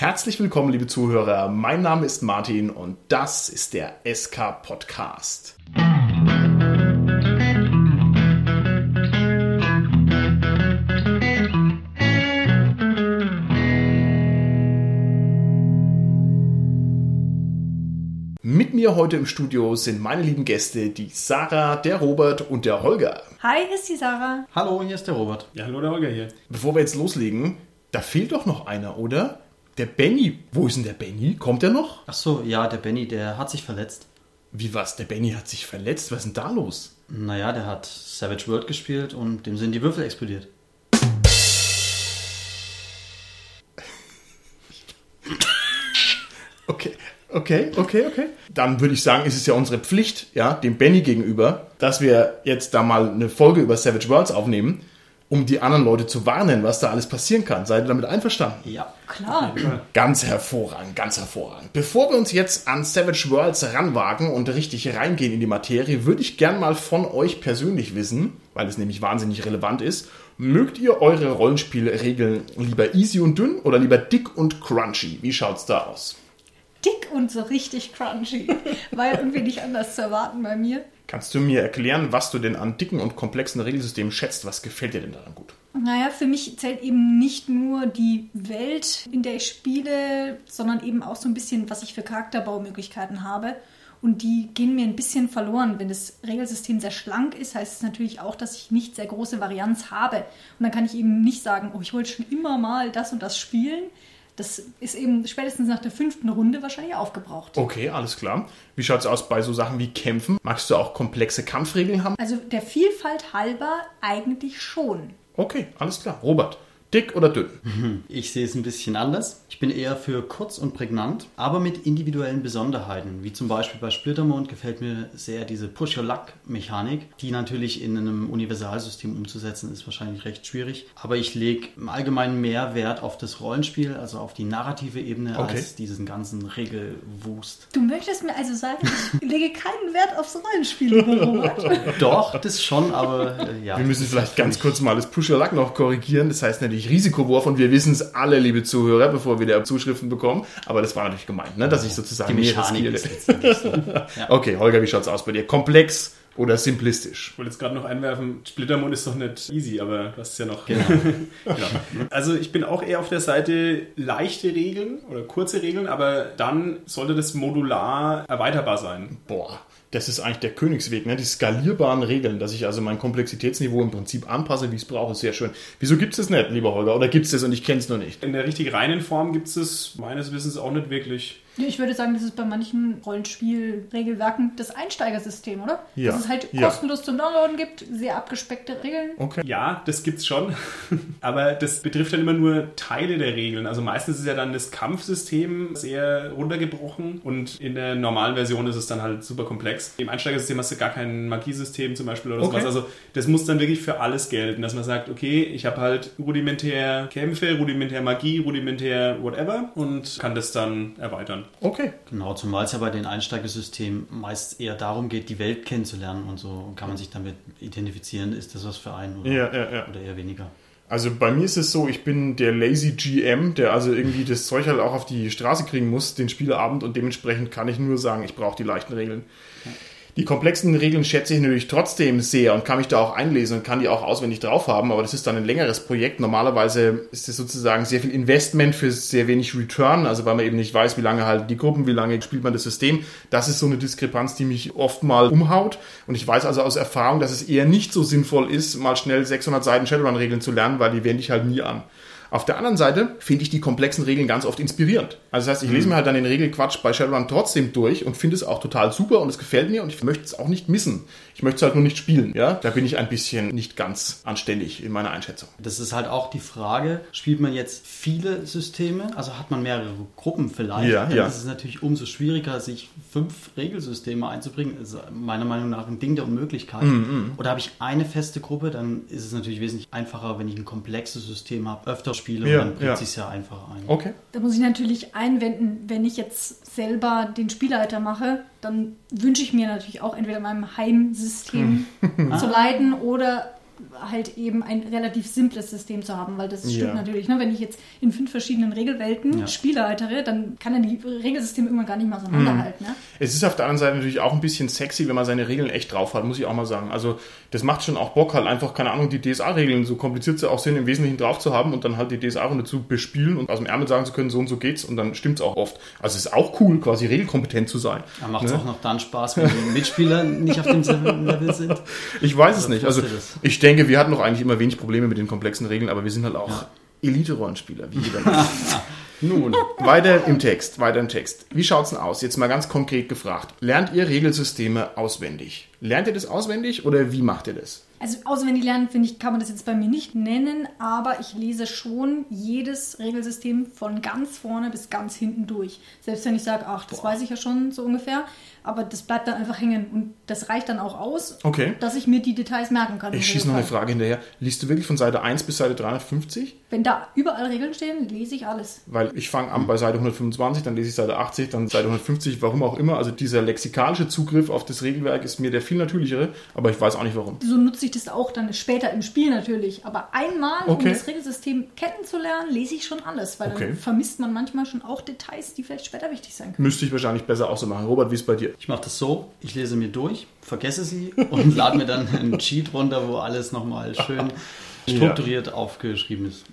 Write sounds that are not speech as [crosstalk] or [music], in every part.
Herzlich willkommen, liebe Zuhörer. Mein Name ist Martin und das ist der SK Podcast. Mit mir heute im Studio sind meine lieben Gäste, die Sarah, der Robert und der Holger. Hi, hier ist die Sarah. Hallo, hier ist der Robert. Ja, hallo, der Holger hier. Bevor wir jetzt loslegen, da fehlt doch noch einer, oder? Der Benny. Wo ist denn der Benny? Kommt er noch? Ach so, ja, der Benny, der hat sich verletzt. Wie was? Der Benny hat sich verletzt? Was ist denn da los? Naja, der hat Savage World gespielt und dem sind die Würfel explodiert. Okay, okay, okay, okay. Dann würde ich sagen, ist es ja unsere Pflicht, ja, dem Benny gegenüber, dass wir jetzt da mal eine Folge über Savage Worlds aufnehmen, um die anderen Leute zu warnen, was da alles passieren kann. Seid ihr damit einverstanden? Ja. Klar. Ganz hervorragend, ganz hervorragend. Bevor wir uns jetzt an Savage Worlds ranwagen und richtig reingehen in die Materie, würde ich gern mal von euch persönlich wissen, weil es nämlich wahnsinnig relevant ist, mögt ihr eure Rollenspielregeln lieber easy und dünn oder lieber dick und crunchy? Wie schaut's da aus? Dick und so richtig crunchy. War ja irgendwie nicht anders zu erwarten bei mir. Kannst du mir erklären, was du denn an dicken und komplexen Regelsystemen schätzt? Was gefällt dir denn daran gut? Naja, für mich zählt eben nicht nur die Welt, in der ich spiele, sondern eben auch so ein bisschen, was ich für Charakterbaumöglichkeiten habe. Und die gehen mir ein bisschen verloren. Wenn das Regelsystem sehr schlank ist, heißt es natürlich auch, dass ich nicht sehr große Varianz habe. Und dann kann ich eben nicht sagen, oh, ich wollte schon immer mal das und das spielen. Das ist eben spätestens nach der fünften Runde wahrscheinlich aufgebraucht. Okay, alles klar. Wie schaut's aus bei so Sachen wie Kämpfen? Magst du auch komplexe Kampfregeln haben? Also der Vielfalt halber eigentlich schon. Okay, alles klar. Robert, dick oder dünn? [laughs] Ich sehe es ein bisschen anders. Ich bin eher für kurz und prägnant, aber mit individuellen Besonderheiten. Wie zum Beispiel bei Splittermond gefällt mir sehr diese Push-Your-Luck-Mechanik, die natürlich in einem Universalsystem umzusetzen ist wahrscheinlich recht schwierig. Aber ich lege im Allgemeinen mehr Wert auf das Rollenspiel, also auf die narrative Ebene, Okay. als diesen ganzen Regelwust. Du möchtest mir also sagen, ich [laughs] lege keinen Wert aufs Rollenspiel, Robert. Doch, das schon, aber äh, ja. Wir müssen vielleicht ganz kurz mal das Push-Your-Luck noch korrigieren. Das heißt natürlich Risikowurf und wir wissen es alle, liebe Zuhörer, bevor wir da Zuschriften bekommen. Aber das war natürlich gemeint, ne? dass ich sozusagen Die mehr Mechanik ist so. [laughs] Ja. Okay, Holger, wie schaut's aus bei dir? Komplex oder simplistisch? Ich wollte jetzt gerade noch einwerfen, Splittermond ist doch nicht easy, aber du hast es ja noch. Genau. [laughs] genau. Also ich bin auch eher auf der Seite leichte Regeln oder kurze Regeln, aber dann sollte das modular erweiterbar sein. Boah, das ist eigentlich der Königsweg, ne? die skalierbaren Regeln, dass ich also mein Komplexitätsniveau im Prinzip anpasse, wie ich es brauche, ist sehr schön. Wieso gibt es das nicht, lieber Holger? Oder gibt es das und ich kenne es noch nicht? In der richtig reinen Form gibt es es meines Wissens auch nicht wirklich. Ja, Ich würde sagen, das ist bei manchen Rollenspielregelwerken das Einsteigersystem, oder? Ja. Dass es halt Ja. kostenlos zum Downloaden gibt, sehr abgespeckte Regeln. Okay. Ja, das gibt's schon, [laughs] aber das betrifft dann immer nur Teile der Regeln. Also meistens ist ja dann das Kampfsystem sehr runtergebrochen und in der normalen Version ist es dann halt super komplex. Im Einsteigersystem hast du gar kein Magiesystem zum Beispiel oder Okay. sowas. Also das muss dann wirklich für alles gelten, dass man sagt, okay, ich habe halt rudimentär Kämpfe, rudimentär Magie, rudimentär whatever und kann das dann erweitern. Okay. Genau, zumal es ja bei den Einsteigersystemen meist eher darum geht, die Welt kennenzulernen und so kann man sich damit identifizieren, ist das was für einen oder, Ja, ja, ja. oder eher weniger. Also bei mir ist es so, ich bin der lazy GM, der also irgendwie das Zeug halt auch auf die Straße kriegen muss, den Spieleabend und dementsprechend kann ich nur sagen, ich brauche die leichten Regeln. Die komplexen Regeln schätze ich natürlich trotzdem sehr und kann mich da auch einlesen und kann die auch auswendig drauf haben, aber das ist dann ein längeres Projekt. Normalerweise ist es sozusagen sehr viel Investment für sehr wenig Return, also weil man eben nicht weiß, wie lange halt die Gruppen, wie lange spielt man das System. Das ist so eine Diskrepanz, die mich oft mal umhaut und ich weiß also aus Erfahrung, dass es eher nicht so sinnvoll ist, mal schnell 600 Seiten Shadowrun-Regeln zu lernen, weil die wende ich halt nie an. Auf der anderen Seite finde ich die komplexen Regeln ganz oft inspirierend. Also das heißt, ich lese mir halt dann den Regelquatsch bei Shadowrun trotzdem durch und finde es auch total super und es gefällt mir und ich möchte es auch nicht missen. Ich möchte es halt nur nicht spielen, ja? Da bin ich ein bisschen nicht ganz anständig in meiner Einschätzung. Das ist halt auch die Frage, spielt man jetzt viele Systeme, also hat man mehrere Gruppen vielleicht, Ja, dann ja. ist es natürlich umso schwieriger, sich fünf Regelsysteme einzubringen. Das ist meiner Meinung nach ein Ding der Unmöglichkeit. Mhm, Oder habe ich eine feste Gruppe, dann ist es natürlich wesentlich einfacher, wenn ich ein komplexes System habe, öfter spiele, Ja, und dann bringt ja. es sich ja einfacher ein. Okay. Da muss ich natürlich einwenden, wenn ich jetzt selber den Spielleiter mache, dann wünsche ich mir natürlich auch entweder in meinem Heimsystem zu leiten oder halt eben ein relativ simples System zu haben, weil das stimmt Ja. natürlich. Ne? Wenn ich jetzt in fünf verschiedenen Regelwelten Ja. Spiele altere, dann kann er die Regelsysteme irgendwann gar nicht mehr auseinanderhalten. Ne? Es ist auf der anderen Seite natürlich auch ein bisschen sexy, wenn man seine Regeln echt drauf hat, muss ich auch mal sagen. Also das macht schon auch Bock, halt einfach, keine Ahnung, die DSA-Regeln, so kompliziert sie auch sind, im Wesentlichen drauf zu haben und dann halt die DSA-Runde zu bespielen und aus dem Ärmel sagen zu können, so und so geht's und dann stimmt's auch oft. Also es ist auch cool, quasi regelkompetent zu sein. Da macht es Ne? auch noch dann Spaß, wenn die Mitspieler nicht auf demselben Level sind. [laughs] Ich weiß es Oder nicht. Also es? ich denke, wir hatten doch eigentlich immer wenig Probleme mit den komplexen Regeln, aber wir sind halt auch Elite-Rollenspieler, wie jeder Mensch. [laughs] Nun, weiter im Text, weiter im Text. Wie schaut's denn aus? Jetzt mal ganz konkret gefragt. Lernt ihr Regelsysteme auswendig? Lernt ihr das auswendig oder wie macht ihr das? Also auswendig lernen, finde ich, kann man das jetzt bei mir nicht nennen, aber ich lese schon jedes Regelsystem von ganz vorne bis ganz hinten durch. Selbst wenn ich sage, ach, das weiß ich ja schon so ungefähr, aber das bleibt dann einfach hängen und das reicht dann auch aus, Okay. dass ich mir die Details merken kann. Ich schieße noch eine. Frage hinterher. Liest du wirklich von Seite 1 bis Seite 350? Wenn da überall Regeln stehen, lese ich alles. Weil ich fange an bei Seite 125, dann lese ich Seite 80, dann Seite 150, warum auch immer. Also dieser lexikalische Zugriff auf das Regelwerk ist mir der viel natürlichere, aber ich weiß auch nicht warum. So nutze ich das auch dann später im Spiel natürlich. Aber einmal, um Okay. das Regelsystem kennenzulernen, lese ich schon alles, weil Okay. dann vermisst man manchmal schon auch Details, die vielleicht später wichtig sein können. Müsste ich wahrscheinlich besser auch so machen. Robert, wie ist bei dir? Ich mache das so, ich lese mir durch, vergesse sie und [laughs] lade mir dann einen Cheat runter, wo alles nochmal schön [laughs] strukturiert aufgeschrieben ist.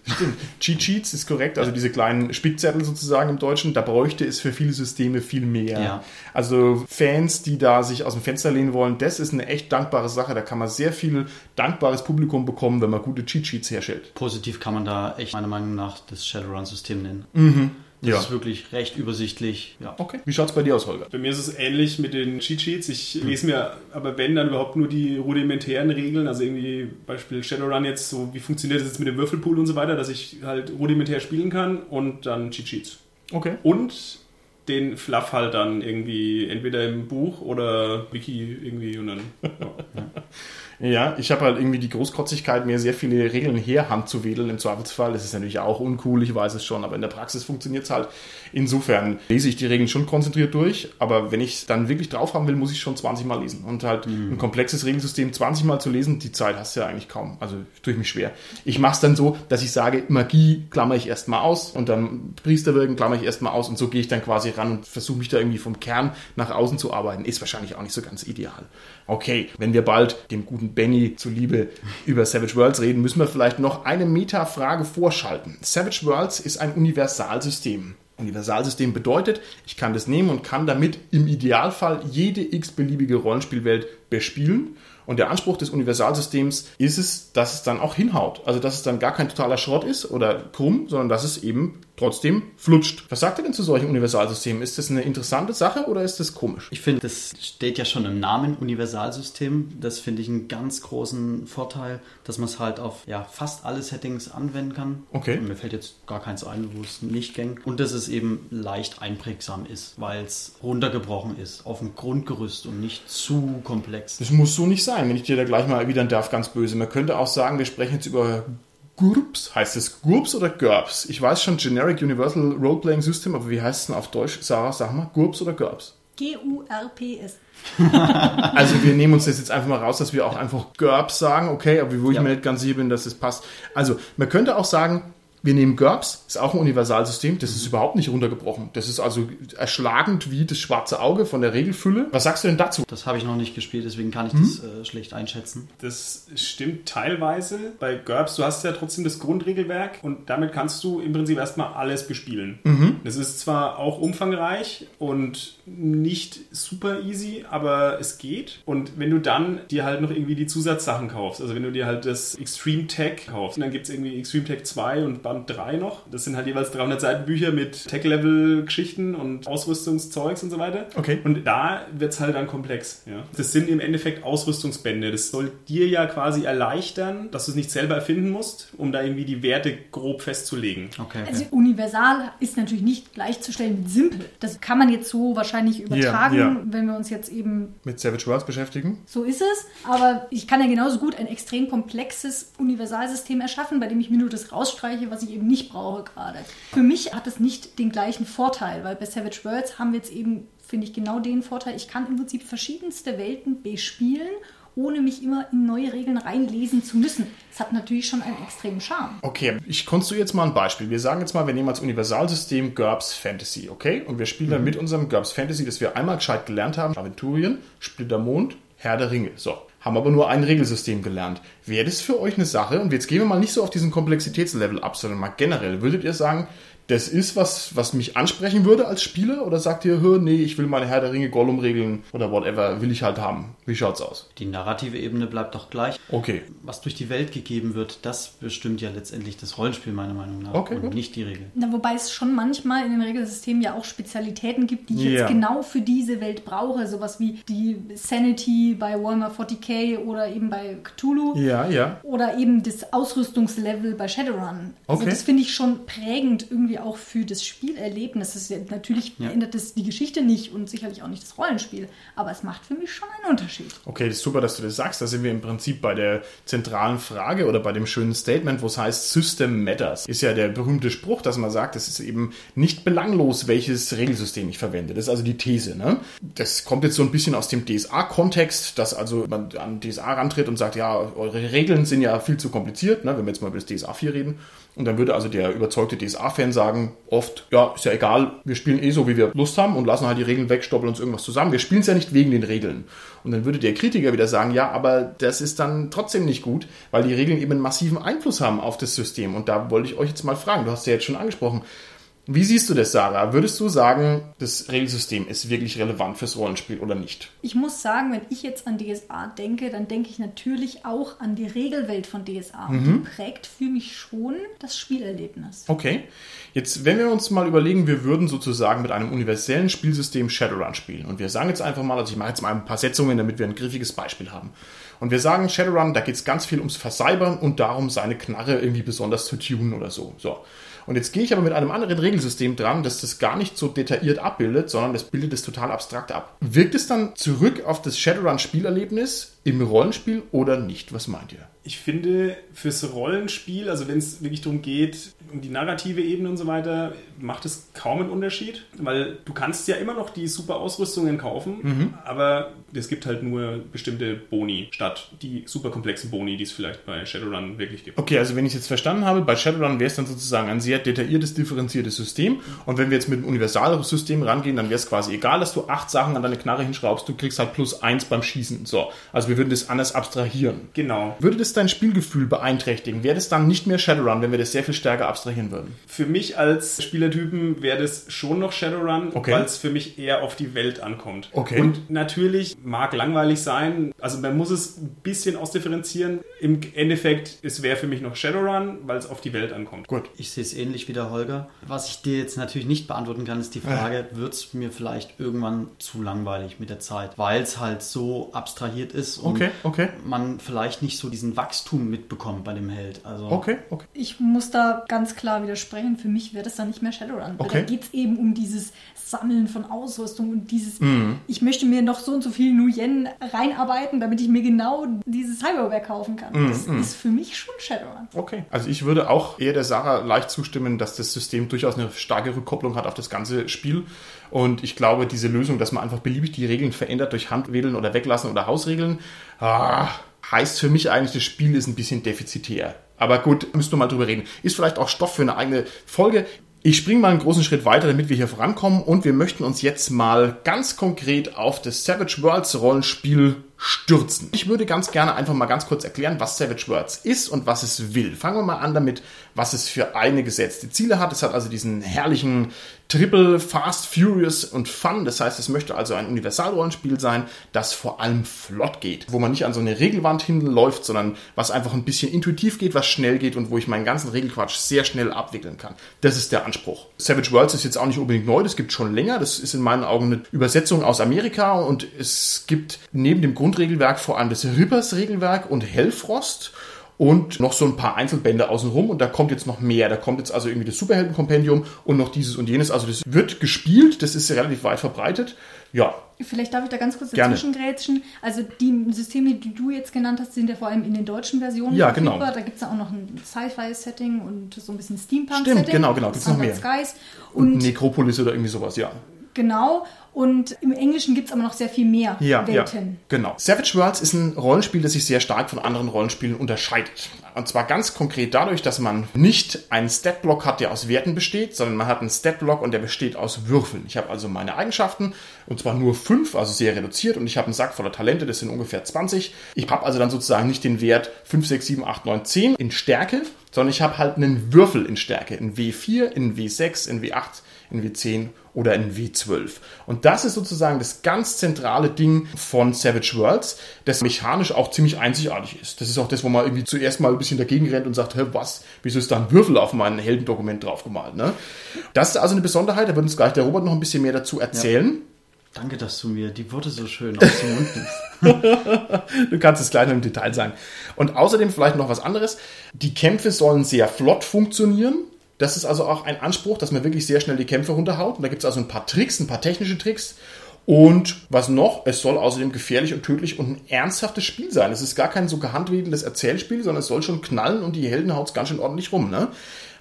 Cheat Sheets ist korrekt, also diese kleinen Spickzettel sozusagen im Deutschen, da bräuchte es für viele Systeme viel mehr. Ja. Also Fans, die da sich aus dem Fenster lehnen wollen, das ist eine echt dankbare Sache. Da kann man sehr viel dankbares Publikum bekommen, wenn man gute Cheat Sheets herstellt. Positiv kann man da echt meiner Meinung nach das Shadowrun-System nennen. Das Ja. ist wirklich recht übersichtlich. Ja. Okay. Wie schaut's bei dir aus, Holger? Bei mir ist es ähnlich mit den Cheat Sheets. Ich lese mir aber wenn dann überhaupt nur die rudimentären Regeln, also irgendwie Beispiel Shadowrun jetzt, so wie funktioniert das jetzt mit dem Würfelpool und so weiter, dass ich halt rudimentär spielen kann und dann Cheat Sheets. Okay. Und den Fluff halt dann irgendwie entweder im Buch oder Wiki irgendwie und dann. Ja. [laughs] Ja, ich habe halt irgendwie die Großkotzigkeit, mir sehr viele Regeln herhand zu wedeln im Zweifelsfall. Das ist natürlich auch uncool, ich weiß es schon, aber in der Praxis funktioniert es halt. Insofern lese ich die Regeln schon konzentriert durch, aber wenn ich es dann wirklich drauf haben will, muss ich schon 20 Mal lesen. Und halt ein komplexes Regelsystem 20 Mal zu lesen, die Zeit hast du ja eigentlich kaum. Also tue ich mich schwer. Ich mache es dann so, dass ich sage, Magie klammer ich erstmal aus und dann Priesterwirken klammer ich erstmal aus und so gehe ich dann quasi ran und versuche mich da irgendwie vom Kern nach außen zu arbeiten. Ist wahrscheinlich auch nicht so ganz ideal. Okay, wenn wir bald dem guten Benny zuliebe über Savage Worlds reden, müssen wir vielleicht noch eine Meta-Frage vorschalten. Savage Worlds ist ein Universalsystem. Universalsystem bedeutet, ich kann das nehmen und kann damit im Idealfall jede x-beliebige Rollenspielwelt bespielen. Und der Anspruch des Universalsystems ist es, dass es dann auch hinhaut. Also, dass es dann gar kein totaler Schrott ist oder krumm, sondern dass es eben trotzdem flutscht. Was sagt ihr denn zu solchen Universalsystemen? Ist das eine interessante Sache oder ist das komisch? Ich finde, das steht ja schon im Namen Universalsystem. Das finde ich einen ganz großen Vorteil, dass man es halt auf ja, fast alle Settings anwenden kann. Okay. Und mir fällt jetzt gar keins ein, wo es nicht ging. Und dass es eben leicht einprägsam ist, weil es runtergebrochen ist auf ein Grundgerüst und nicht zu komplex. Das muss so nicht sein, wenn ich dir da gleich mal erwidern darf, ganz böse. Man könnte auch sagen, wir sprechen jetzt über GURPS. Heißt es GURPS oder GURPS? Ich weiß schon, Generic Universal Role-Playing System, aber wie heißt es denn auf Deutsch? Sarah, sag mal, GURPS oder GURPS? G-U-R-P-S. [laughs] Also wir nehmen uns das jetzt einfach mal raus, dass wir auch einfach GURPS sagen, okay, aber wo ich Ja. mir nicht ganz sicher bin, dass das passt. Also man könnte auch sagen, wir nehmen GURPS, ist auch ein Universalsystem, das ist überhaupt nicht runtergebrochen. Das ist also erschlagend wie das schwarze Auge von der Regelfülle. Was sagst du denn dazu? Das habe ich noch nicht gespielt, deswegen kann ich Mhm. das äh, schlecht einschätzen. Das stimmt teilweise. Bei GURPS, du hast ja trotzdem das Grundregelwerk und damit kannst du im Prinzip erstmal alles bespielen. Das ist zwar auch umfangreich und nicht super easy, aber es geht. Und wenn du dann dir halt noch irgendwie die Zusatzsachen kaufst, also wenn du dir halt das Extreme Tech kaufst, dann gibt es irgendwie Extreme Tech 2 und Band 3 noch. Das sind halt jeweils 300 Seiten Bücher mit Tech-Level-Geschichten und Ausrüstungszeugs und so weiter. Okay. Und da wird es halt dann komplex. Ja. Das sind im Endeffekt Ausrüstungsbände. Das soll dir ja quasi erleichtern, dass du es nicht selber erfinden musst, um da irgendwie die Werte grob festzulegen. Okay, okay. Also universal ist natürlich nicht gleichzustellen mit simpel. Das kann man jetzt so wahrscheinlich übertragen, ja. wenn wir uns jetzt eben Mit Savage Worlds beschäftigen? so ist es. Aber ich kann ja genauso gut ein extrem komplexes Universalsystem erschaffen, bei dem ich mir nur das rausstreiche, was ich eben nicht brauche gerade. Für mich hat es nicht den gleichen Vorteil, weil bei Savage Worlds haben wir jetzt eben, finde ich, genau den Vorteil, ich kann im Prinzip verschiedenste Welten bespielen ohne mich immer in neue Regeln reinlesen zu müssen. Das hat natürlich schon einen extremen Charme. Okay, ich konstruiere jetzt mal ein Beispiel. Wir sagen jetzt mal, wir nehmen als Universalsystem GURPS Fantasy, okay? Und wir spielen dann mit unserem GURPS Fantasy, das wir einmal gescheit gelernt haben, Aventurien, Splittermond, Herr der Ringe. So, haben aber nur ein Regelsystem gelernt. Wäre das für euch eine Sache? Und jetzt gehen wir mal nicht so auf diesen Komplexitätslevel ab, sondern mal generell. Würdet ihr sagen, das ist was, was mich ansprechen würde als Spieler? Oder sagt ihr, hör, nee, ich will meine Herr der Ringe Gollum-Regeln oder whatever, will ich halt haben? Wie schaut's aus? Die narrative Ebene bleibt doch gleich. Okay. Was durch die Welt gegeben wird, das bestimmt ja letztendlich das Rollenspiel meiner Meinung nach Okay, und gut. nicht die Regel. Na, wobei es schon manchmal in den Regelsystemen ja auch Spezialitäten gibt, die ich Ja. jetzt genau für diese Welt brauche. Sowas wie die Sanity bei Warhammer 40k oder eben bei Cthulhu. Ja, ja. Oder eben das Ausrüstungslevel bei Shadowrun. Also Okay. das finde ich schon prägend irgendwie auch für das Spielerlebnis. Das ist natürlich Ja. ändert das die Geschichte nicht und sicherlich auch nicht das Rollenspiel. Aber es macht für mich schon einen Unterschied. Okay, das ist super, dass du das sagst. Da sind wir im Prinzip bei der zentralen Frage oder bei dem schönen Statement, wo es heißt System Matters. Ist ja der berühmte Spruch, dass man sagt, es ist eben nicht belanglos, welches Regelsystem ich verwende. Das ist also die These. Ne? Das kommt jetzt so ein bisschen aus dem DSA-Kontext, dass also man an DSA rantritt und sagt, ja, eure Regeln sind ja viel zu kompliziert, ne? wenn wir jetzt mal über das DSA 4 reden. Und dann würde also der überzeugte DSA-Fan sagen, oft, ja, ist ja egal, wir spielen eh so, wie wir Lust haben und lassen halt die Regeln weg, stoppeln uns irgendwas zusammen. Wir spielen es ja nicht wegen den Regeln. Und dann würde der Kritiker wieder sagen, ja, aber das ist dann trotzdem nicht gut, weil die Regeln eben einen massiven Einfluss haben auf das System. Und da wollte ich euch jetzt mal fragen, du hast ja jetzt schon angesprochen, wie siehst du das, Sarah? Würdest du sagen, das Regelsystem ist wirklich relevant fürs Rollenspiel oder nicht? Ich muss sagen, wenn ich jetzt an DSA denke, dann denke ich natürlich auch an die Regelwelt von DSA. Und Mhm. die prägt für mich schon das Spielerlebnis. Okay. Jetzt, wenn wir uns mal überlegen, wir würden sozusagen mit einem universellen Spielsystem Shadowrun spielen. Und wir sagen jetzt einfach mal, also ich mache jetzt mal ein paar Setzungen, damit wir ein griffiges Beispiel haben. Und wir sagen, Shadowrun, da geht es ganz viel ums Verseibern und darum, seine Knarre irgendwie besonders zu tunen oder so. So. Und jetzt gehe ich aber mit einem anderen Regelsystem dran, das das gar nicht so detailliert abbildet, sondern das bildet es total abstrakt ab. Wirkt es dann zurück auf das Shadowrun-Spielerlebnis im Rollenspiel oder nicht? Was meint ihr? Ich finde, fürs Rollenspiel, also wenn es wirklich darum geht, um die narrative Ebene und so weiter, macht es kaum einen Unterschied, weil du kannst ja immer noch die super Ausrüstungen kaufen, aber es gibt halt nur bestimmte Boni statt die super komplexen Boni, die es vielleicht bei Shadowrun wirklich gibt. Okay, also wenn ich es jetzt verstanden habe, bei Shadowrun wäre es dann sozusagen ein sehr detailliertes, differenziertes System. Und wenn wir jetzt mit dem Universalsystem rangehen, dann wäre es quasi egal, dass du acht Sachen an deine Knarre hinschraubst, du kriegst halt plus eins beim Schießen. So, also wir würden das anders abstrahieren. Genau. Würde das dein Spielgefühl beeinträchtigen? Wäre das dann nicht mehr Shadowrun, wenn wir das sehr viel stärker abstrahieren würden? Für mich als Spielertypen wäre das schon noch Shadowrun, Okay. weil es für mich eher auf die Welt ankommt. Okay. Und natürlich mag langweilig sein, also man muss es ein bisschen ausdifferenzieren. Im Endeffekt, es wäre für mich noch Shadowrun, weil es auf die Welt ankommt. Gut. Ich sehe es ähnlich wie der Holger. Was ich dir jetzt natürlich nicht beantworten kann, ist die Frage, wird es mir vielleicht irgendwann zu langweilig mit der Zeit, weil es halt so abstrahiert ist und Okay, okay. man vielleicht nicht so diesen Wachstum mitbekommt bei dem Held. Also Okay, okay. Ich muss da ganz klar widersprechen. Für mich wird es dann nicht mehr Shadowrun. Weil Okay. Da geht es eben um dieses Sammeln von Ausrüstung und dieses, Mhm. ich möchte mir noch so und so viel Nuyen reinarbeiten, damit ich mir genau dieses Cyberware kaufen kann. Mhm, Das ist für mich schon Shadowrun. Okay. Also ich würde auch eher der Sarah leicht zustimmen, dass das System durchaus eine starke Rückkopplung hat auf das ganze Spiel. Und ich glaube, diese Lösung, dass man einfach beliebig die Regeln verändert durch Handwedeln oder Weglassen oder Hausregeln, ah, heißt für mich eigentlich, das Spiel ist ein bisschen defizitär. Aber gut, müssen wir mal drüber reden. Ist vielleicht auch Stoff für eine eigene Folge. Ich springe mal einen großen Schritt weiter, damit wir hier vorankommen und wir möchten uns jetzt mal ganz konkret auf das Savage Worlds Rollenspiel stürzen. Ich würde ganz gerne einfach mal ganz kurz erklären, was Savage Worlds ist und was es will. Fangen wir mal an damit, was es für eine gesetzte Ziele hat. Es hat also diesen herrlichen Triple Fast, Furious und Fun. Das heißt, es möchte also ein Universalrollenspiel sein, das vor allem flott geht, wo man nicht an so eine Regelwand hinläuft, sondern was einfach ein bisschen intuitiv geht, was schnell geht und wo ich meinen ganzen Regelquatsch sehr schnell abwickeln kann. Das ist der Anspruch. Savage Worlds ist jetzt auch nicht unbedingt neu, das gibt schon länger. Das ist in meinen Augen eine Übersetzung aus Amerika und es gibt neben dem Grundregelwerk vor allem das Rippers Regelwerk und Hellfrost und noch so ein paar Einzelbände außenrum und da kommt jetzt noch mehr. Da kommt jetzt also irgendwie das Superheldenkompendium und noch dieses und jenes. Also das wird gespielt, das ist relativ weit verbreitet. Ja, Vielleicht darf ich da ganz kurz dazwischen grätschen. Also die Systeme, die du jetzt genannt hast, sind ja vor allem in den deutschen Versionen Ja, genau. Da gibt es ja auch noch ein Sci-Fi-Setting und so ein bisschen Steampunk-Setting. Stimmt, genau, genau, gibt's noch mehr. Skies. und, Und Necropolis oder irgendwie sowas, ja. Genau. Und im Englischen gibt es aber noch sehr viel mehr ja, Welten. Ja, genau. Savage Worlds ist ein Rollenspiel, das sich sehr stark von anderen Rollenspielen unterscheidet. Und zwar ganz konkret dadurch, dass man nicht einen Statblock hat, der aus Werten besteht, sondern man hat einen Statblock und der besteht aus Würfeln. Ich habe also meine Eigenschaften und zwar nur fünf, also sehr reduziert und ich habe einen Sack voller Talente, das sind ungefähr 20. Ich habe also dann sozusagen nicht den Wert 5, 6, 7, 8, 9, 10 in Stärke, sondern ich habe halt einen Würfel in Stärke, in W4, in W6, in W8, in W10 oder in W12. Und das ist sozusagen das ganz zentrale Ding von Savage Worlds, das mechanisch auch ziemlich einzigartig ist. Das ist auch das, wo man irgendwie zuerst mal ein bisschen dagegen rennt und sagt, hä, was, wieso ist da ein Würfel auf mein Heldendokument draufgemalt? Ne? Das ist also eine Besonderheit, da wird uns gleich der Robert noch ein bisschen mehr dazu erzählen. Ja. Danke, dass du mir die Worte so schön aus dem Mund nimmst. [laughs] du kannst es gleich noch im Detail sagen. Und außerdem vielleicht noch was anderes. Die Kämpfe sollen sehr flott funktionieren. Das ist also auch ein Anspruch, dass man wirklich sehr schnell die Kämpfe runterhaut. Und da gibt es also ein paar Tricks, ein paar technische Tricks. Und was noch? Es soll außerdem gefährlich und tödlich und ein ernsthaftes Spiel sein. Es ist gar kein so gehandwedelndes Erzählspiel, sondern es soll schon knallen und die Helden haut es ganz schön ordentlich rum. Ne?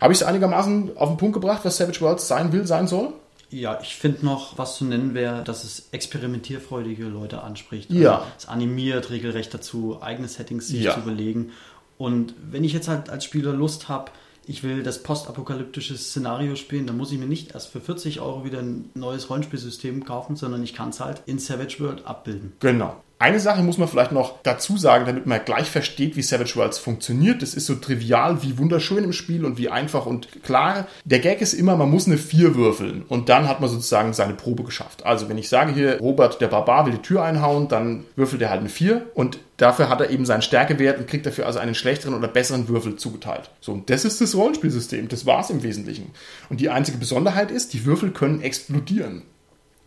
Habe ich es einigermaßen auf den Punkt gebracht, was Savage Worlds sein will, sein soll? Ja, ich finde noch, was zu nennen wäre, dass es experimentierfreudige Leute anspricht. Also ja. Es animiert regelrecht dazu, eigene Settings sich Ja. zu überlegen. Und wenn ich jetzt halt als Spieler Lust habe, ich will das postapokalyptische Szenario spielen, dann muss ich mir nicht erst für 40 Euro wieder ein neues Rollenspielsystem kaufen, sondern ich kann es halt in Savage World abbilden. Genau. Eine Sache muss man vielleicht noch dazu sagen, damit man gleich versteht, wie Savage Worlds funktioniert. Das ist so trivial wie wunderschön im Spiel und wie einfach und klar. Der Gag ist immer, man muss eine 4 würfeln und dann hat man sozusagen seine Probe geschafft. Also wenn ich sage hier, Robert der Barbar will die Tür einhauen, dann würfelt er halt eine 4 und dafür hat er eben seinen Stärkewert und kriegt dafür also einen schlechteren oder besseren Würfel zugeteilt. So, und das ist das Rollenspielsystem. Das war's im Wesentlichen. Und die einzige Besonderheit ist, die Würfel können explodieren.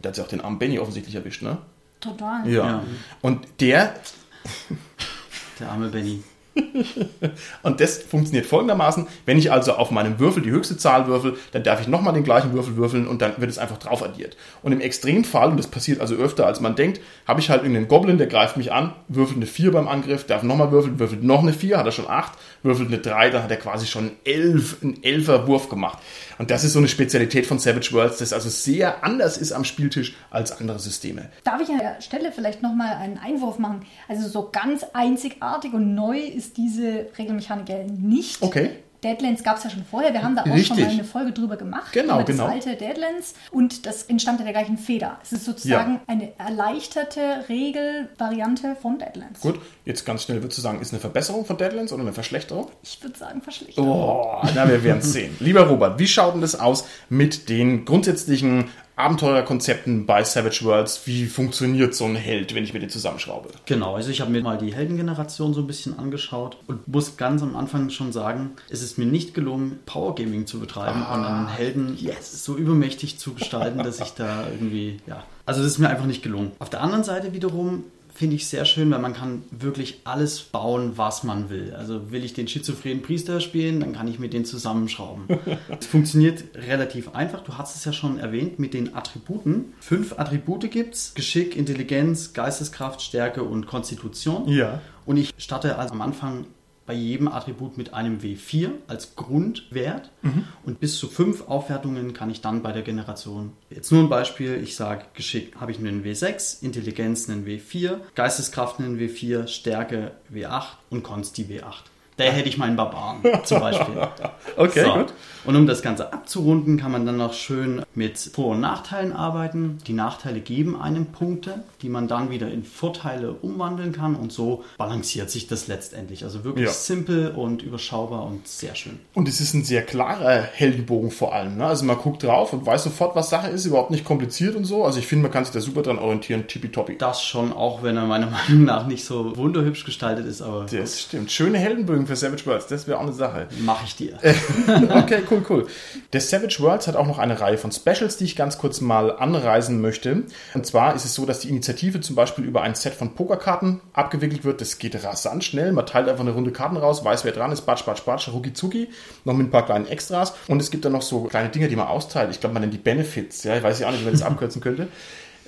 Da hat sie auch den armen Benny offensichtlich erwischt, ne? Total. Ja. Ja. Und der, Der arme Benny. [laughs] und das funktioniert folgendermaßen, wenn ich also auf meinem Würfel die höchste Zahl würfel, dann darf ich nochmal den gleichen Würfel würfeln und dann wird es einfach drauf addiert. Und im Extremfall, und das passiert also öfter als man denkt, habe ich halt irgendeinen Goblin, der greift mich an, würfelt eine 4 beim Angriff, darf nochmal würfeln, würfelt noch eine 4, hat er schon 8, würfelt eine 3, dann hat er quasi schon 11, einen 11er Wurf gemacht. Und das ist so eine Spezialität von Savage Worlds, das also sehr anders ist am Spieltisch als andere Systeme. Darf ich an der Stelle vielleicht nochmal einen Einwurf machen? Also so ganz einzigartig und neu ist diese Regelmechanik ja nicht. Okay. Deadlands gab es ja schon vorher. Wir haben da auch Richtig. schon mal eine Folge drüber gemacht. Genau, über genau. das alte Deadlands. Und das entstammte der gleichen Feder. Es ist sozusagen eine erleichterte Regelvariante von Deadlands. Gut, jetzt ganz schnell würdest du sagen, ist eine Verbesserung von Deadlands oder eine Verschlechterung? Ich würde sagen verschlechtert. Oh, na, wir werden es [laughs] sehen. Lieber Robert, wie schaut denn das aus mit den grundsätzlichen Abenteurerkonzepten bei Savage Worlds? Wie funktioniert so ein Held, wenn ich mir den zusammenschraube? Genau, also ich habe mir mal die Heldengeneration so ein bisschen angeschaut und muss ganz am Anfang schon sagen, es ist mir nicht gelungen, Powergaming zu betreiben und einen Helden so übermächtig zu gestalten, dass ich da irgendwie, ja, also das ist mir einfach nicht gelungen. Auf der anderen Seite wiederum finde ich sehr schön, weil man kann wirklich alles bauen, was man will. Also will ich den schizophrenen Priester spielen, dann kann ich mir den zusammenschrauben. [laughs] Es funktioniert relativ einfach. Du hast es ja schon erwähnt mit den Attributen. Fünf Attribute gibt es. Geschick, Intelligenz, Geisteskraft, Stärke und Konstitution. Ja. Und ich starte also am Anfang bei jedem Attribut mit einem W4 als Grundwert. Und bis zu fünf Aufwertungen kann ich dann bei der Generation. Jetzt nur ein Beispiel. Ich sage, Geschick habe ich einen W6, Intelligenz einen W4, Geisteskraft einen W4, Stärke W8 und Konsti W8. Da hätte ich meinen Barbaren zum Beispiel. [laughs] Okay, So. gut. Und um das Ganze abzurunden, kann man dann noch schön mit Vor- und Nachteilen arbeiten. Die Nachteile geben einem Punkte, die man dann wieder in Vorteile umwandeln kann. Und so balanciert sich das letztendlich. Also wirklich Ja. simpel und überschaubar und sehr schön. Und es ist ein sehr klarer Heldenbogen vor allem. Ne? Also man guckt drauf und weiß sofort, was Sache ist, überhaupt nicht kompliziert und so. Also ich finde, man kann sich da super dran orientieren, tippitoppi. Das schon, auch wenn er meiner [laughs] Meinung nach nicht so wunderhübsch gestaltet ist, aber Das stimmt. Schöne Heldenbögen für Savage Worlds, das wäre auch eine Sache. mache ich dir. [laughs] Okay, cool, cool. Der Savage Worlds hat auch noch eine Reihe von Specials, die ich ganz kurz mal anreisen möchte. Und zwar ist es so, dass die Initiative zum Beispiel über ein Set von Pokerkarten abgewickelt wird. Das geht rasant schnell. Man teilt einfach eine Runde Karten raus, weiß, wer dran ist, batsch, batsch, batsch, rucki zucki. Noch mit ein paar kleinen Extras. Und es gibt dann noch so kleine Dinge, die man austeilt. Ich glaube, man nennt die Benefits. Ja, ich weiß ja auch nicht, wie man das [laughs] abkürzen könnte.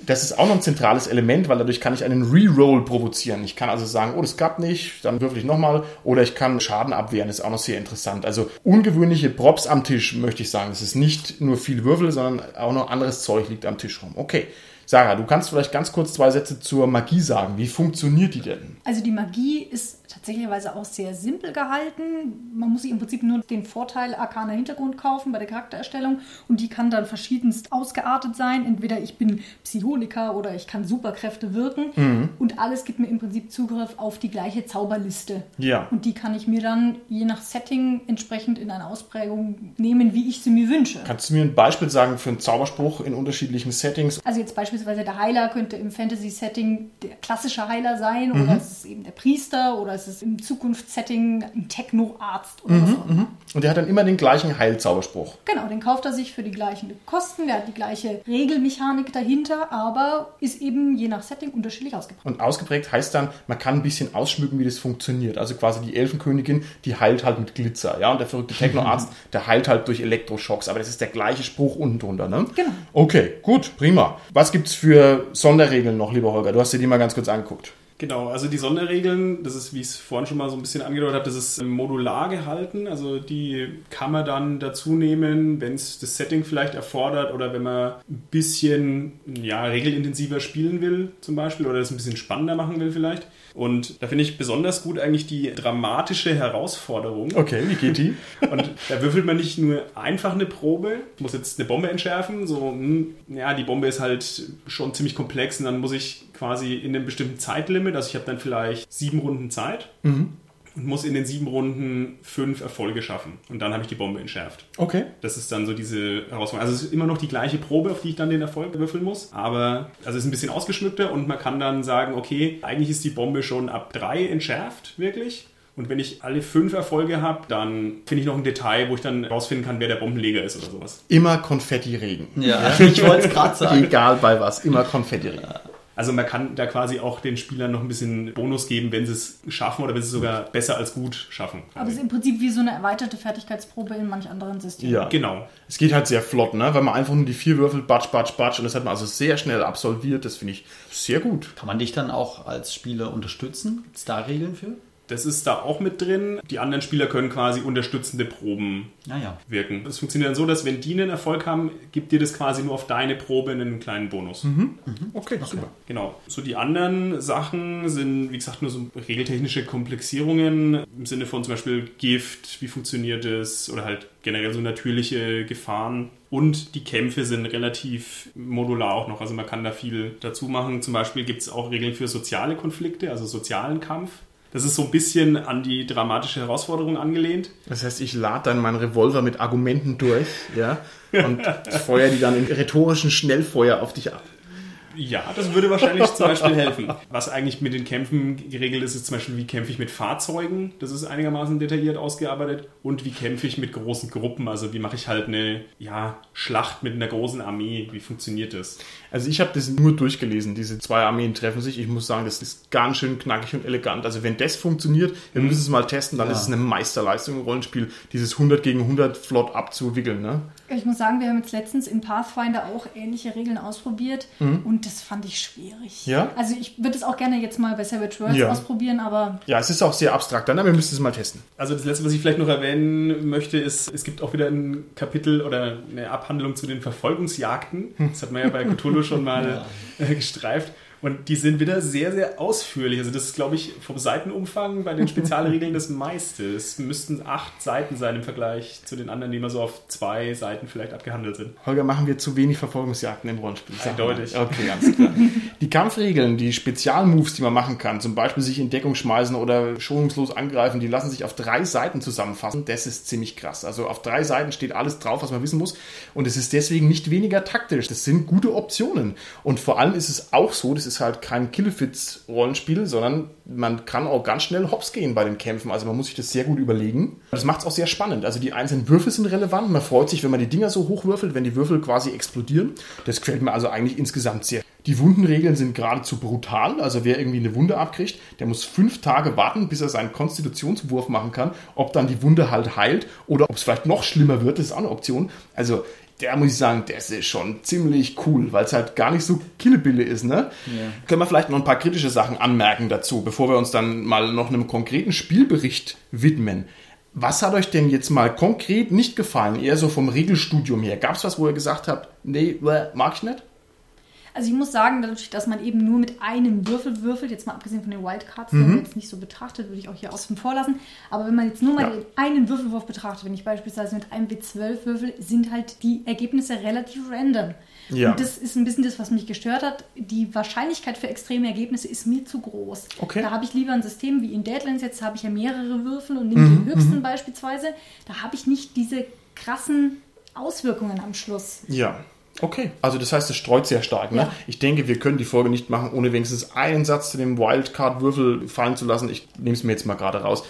Das ist auch noch ein zentrales Element, weil dadurch kann ich einen Reroll provozieren. Ich kann also sagen, oh, das klappt nicht, dann würfel ich nochmal. Oder ich kann Schaden abwehren, das ist auch noch sehr interessant. Also ungewöhnliche Props am Tisch, möchte ich sagen. Es ist nicht nur viel Würfel, sondern auch noch anderes Zeug liegt am Tisch rum. Okay, Sarah, du kannst vielleicht ganz kurz zwei Sätze zur Magie sagen. Wie funktioniert die denn? Also die Magie ist tatsächlicherweise auch sehr simpel gehalten. Man muss sich im Prinzip nur den Vorteil arkaner Hintergrund kaufen bei der Charaktererstellung und die kann dann verschiedenst ausgeartet sein. Entweder ich bin Psioniker oder ich kann Superkräfte wirken und alles gibt mir im Prinzip Zugriff auf die gleiche Zauberliste. Ja. Und die kann ich mir dann je nach Setting entsprechend in einer Ausprägung nehmen, wie ich sie mir wünsche. Kannst du mir ein Beispiel sagen für einen Zauberspruch in unterschiedlichen Settings? Also jetzt beispielsweise der Heiler könnte im Fantasy-Setting der klassische Heiler sein oder es ist eben der Priester oder es ist im Zukunftssetting ein Techno-Arzt oder was auch immer. Und der hat dann immer den gleichen Heilzauberspruch. Genau, den kauft er sich für die gleichen Kosten, der hat die gleiche Regelmechanik dahinter, aber ist eben je nach Setting unterschiedlich ausgeprägt. Und ausgeprägt heißt dann, man kann ein bisschen ausschmücken, wie das funktioniert. Also quasi die Elfenkönigin, die heilt halt mit Glitzer. Ja, und der verrückte Technoarzt, [laughs] der heilt halt durch Elektroschocks. Aber das ist der gleiche Spruch unten drunter, ne? Genau. Okay, gut, prima. Was gibt's für Sonderregeln noch, lieber Holger? Du hast dir die mal ganz kurz angeguckt. Genau, also die Sonderregeln, das ist, wie ich es vorhin schon mal so ein bisschen angedeutet habe, das ist modular gehalten. Also die kann man dann dazu nehmen, wenn es das Setting vielleicht erfordert oder wenn man ein bisschen ja, regelintensiver spielen will, zum Beispiel, oder das ein bisschen spannender machen will vielleicht. Und da finde ich besonders gut eigentlich die dramatische Herausforderung. Okay, wie geht die? [laughs] Und da würfelt man nicht nur einfach eine Probe, muss jetzt eine Bombe entschärfen, so, hm, ja, die Bombe ist halt schon ziemlich komplex und dann muss ich quasi in einem bestimmten Zeitlimit, also ich habe dann vielleicht sieben Runden Zeit und muss in den sieben Runden fünf Erfolge schaffen. Und dann habe ich die Bombe entschärft. Okay. Das ist dann so diese Herausforderung. Also es ist immer noch die gleiche Probe, auf die ich dann den Erfolg würfeln muss. Aber also es ist ein bisschen ausgeschmückter und man kann dann sagen, okay, eigentlich ist die Bombe schon ab drei entschärft, wirklich. Und wenn ich alle fünf Erfolge habe, dann finde ich noch ein Detail, wo ich dann rausfinden kann, wer der Bombenleger ist oder sowas. Immer Konfetti-Regen. Ja, [laughs] ich wollte es gerade sagen. Egal bei was, immer Konfetti-Regen. Also man kann da quasi auch den Spielern noch ein bisschen Bonus geben, wenn sie es schaffen oder wenn sie es sogar besser als gut schaffen. Aber es ist im Prinzip wie so eine erweiterte Fertigkeitsprobe in manch anderen Systemen. Ja. Genau. Es geht halt sehr flott, ne? Weil man einfach nur die vier Würfel batsch, batsch, batsch und das hat man also sehr schnell absolviert. Das finde ich sehr gut. Kann man dich dann auch als Spieler unterstützen? Gibt es da Regeln für? Das ist da auch mit drin. Die anderen Spieler können quasi unterstützende Proben Naja. wirken. Es funktioniert dann so, dass wenn die einen Erfolg haben, gibt dir das quasi nur auf deine Probe einen kleinen Bonus. Okay, super. Genau. So die anderen Sachen sind, wie gesagt, nur so regeltechnische Komplexierungen im Sinne von zum Beispiel Gift, wie funktioniert es oder halt generell so natürliche Gefahren. Und die Kämpfe sind relativ modular auch noch. Also man kann da viel dazu machen. Zum Beispiel gibt es auch Regeln für soziale Konflikte, also sozialen Kampf. Das ist so ein bisschen an die dramatische Herausforderung angelehnt. Das heißt, ich lade dann meinen Revolver mit Argumenten durch, ja, und feuer die dann in rhetorischen Schnellfeuer auf dich ab. Ja, das würde wahrscheinlich zum Beispiel helfen. Was eigentlich mit den Kämpfen geregelt ist, ist zum Beispiel, wie kämpfe ich mit Fahrzeugen? Das ist einigermaßen detailliert ausgearbeitet. Und wie kämpfe ich mit großen Gruppen? Also wie mache ich halt eine ja, Schlacht mit einer großen Armee? Wie funktioniert das? Also ich habe das nur durchgelesen. Diese zwei Armeen treffen sich. Ich muss sagen, das ist ganz schön knackig und elegant. Also wenn das funktioniert, wir müssen es mal testen, dann Ja. ist es eine Meisterleistung im Rollenspiel, dieses 100 gegen 100 flott abzuwickeln. Ne? Ich muss sagen, wir haben jetzt letztens in Pathfinder auch ähnliche Regeln ausprobiert und das fand ich schwierig. Ja? Also ich würde es auch gerne jetzt mal bei Savage Worlds Ja. ausprobieren, aber Ja, es ist auch sehr abstrakt. Dann, aber wir müssen es mal testen. Also das Letzte, was ich vielleicht noch erwähnen möchte, ist, es gibt auch wieder ein Kapitel oder eine Abhandlung zu den Verfolgungsjagden. Das hat man ja bei Cthulhu schon mal [laughs] äh, gestreift. Und die sind wieder sehr, sehr ausführlich. Also das ist, glaube ich, vom Seitenumfang bei den Spezialregeln das meiste. Es müssten acht Seiten sein im Vergleich zu den anderen, die immer so auf zwei Seiten vielleicht abgehandelt sind. Holger, machen wir zu wenig Verfolgungsjagden im Rollenspiel? Sag mal. Eindeutig. Okay, ganz klar. Die Kampfregeln, die Spezialmoves, die man machen kann, zum Beispiel sich in Deckung schmeißen oder schonungslos angreifen, die lassen sich auf drei Seiten zusammenfassen. Das ist ziemlich krass. Also auf drei Seiten steht alles drauf, was man wissen muss. Und es ist deswegen nicht weniger taktisch. Das sind gute Optionen. Und vor allem ist es auch so, das ist halt kein Killefits-Rollenspiel, sondern man kann auch ganz schnell hops gehen bei den Kämpfen. Also man muss sich das sehr gut überlegen. Das macht es auch sehr spannend. Also die einzelnen Würfel sind relevant. Man freut sich, wenn man die Dinger so hochwürfelt, wenn die Würfel quasi explodieren. Das gefällt mir also eigentlich insgesamt sehr. Die Wundenregeln sind geradezu brutal. Also wer irgendwie eine Wunde abkriegt, der muss fünf Tage warten, bis er seinen Konstitutionswurf machen kann. Ob dann die Wunde halt heilt oder ob es vielleicht noch schlimmer wird, das ist auch eine Option. Also der muss ich sagen, das ist schon ziemlich cool, weil es halt gar nicht so Killebille ist, ne? Können wir vielleicht noch ein paar kritische Sachen anmerken dazu, bevor wir uns dann mal noch einem konkreten Spielbericht widmen. Was hat euch denn jetzt mal konkret nicht gefallen, eher so vom Regelstudium her? Gab es was, wo ihr gesagt habt, nee, bäh, mag ich nicht? Also ich muss sagen, dadurch, dass man eben nur mit einem Würfel würfelt, jetzt mal abgesehen von den Wildcards, die Mhm. man jetzt nicht so betrachtet, würde ich auch hier außen vor lassen. Aber wenn man jetzt nur mal Ja. den einen Würfelwurf betrachtet, wenn ich beispielsweise mit einem W12 würfel, sind halt die Ergebnisse relativ random. Ja. Und das ist ein bisschen das, was mich gestört hat. Die Wahrscheinlichkeit für extreme Ergebnisse ist mir zu groß. Okay. Da habe ich lieber ein System wie in Deadlands, jetzt habe ich ja mehrere Würfel und Mhm, nehme den höchsten beispielsweise. Da habe ich nicht diese krassen Auswirkungen am Schluss. Ja. Okay, also das heißt, es streut sehr stark. Ne? Ja. Ich denke, wir können die Folge nicht machen, ohne wenigstens einen Satz zu dem Wildcard-Würfel fallen zu lassen. Ich nehme es mir jetzt mal gerade raus.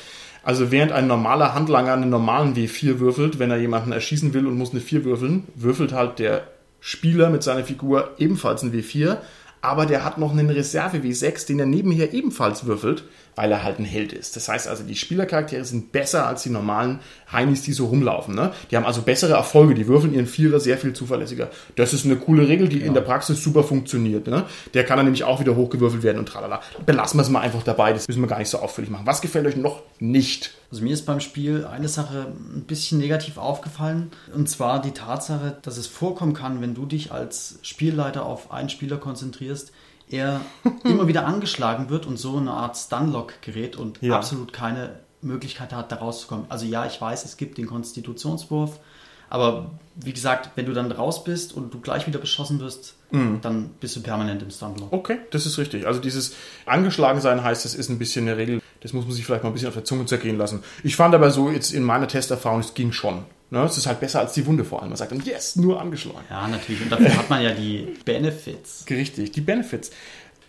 Also während ein normaler Handlanger einen normalen W4 würfelt, wenn er jemanden erschießen will und muss eine 4 würfeln, würfelt halt der Spieler mit seiner Figur ebenfalls ein W4, aber der hat noch einen Reserve W6, den er nebenher ebenfalls würfelt, weil er halt ein Held ist. Das heißt also, die Spielercharaktere sind besser als die normalen Heinis, die so rumlaufen. Ne? Die haben also bessere Erfolge, die würfeln ihren Vierer sehr viel zuverlässiger. Das ist eine coole Regel, die in der Praxis super funktioniert. Ne? Der kann dann nämlich auch wieder hochgewürfelt werden und tralala. Belassen wir es mal einfach dabei, das müssen wir gar nicht so auffällig machen. Was gefällt euch noch nicht? Also mir ist beim Spiel eine Sache ein bisschen negativ aufgefallen. Und zwar die Tatsache, dass es vorkommen kann, wenn du dich als Spielleiter auf einen Spieler konzentrierst, er [laughs] immer wieder angeschlagen wird und so eine Art Stunlock gerät und Ja. absolut keine Möglichkeit hat, da rauszukommen. Also ja, ich weiß, es gibt den Konstitutionswurf, aber wie gesagt, wenn du dann raus bist und du gleich wieder beschossen wirst, dann bist du permanent im Stunlock. Okay, das ist richtig. Also dieses angeschlagen sein heißt, das ist ein bisschen eine Regel. Das muss man sich vielleicht mal ein bisschen auf der Zunge zergehen lassen. Ich fand aber so jetzt in meiner Testerfahrung, es ging schon. Ne? Es ist halt besser als die Wunde vor allem. Man sagt dann, yes, nur angeschlagen. Ja, natürlich. Und dafür hat man ja die Benefits. [laughs] Richtig, die Benefits.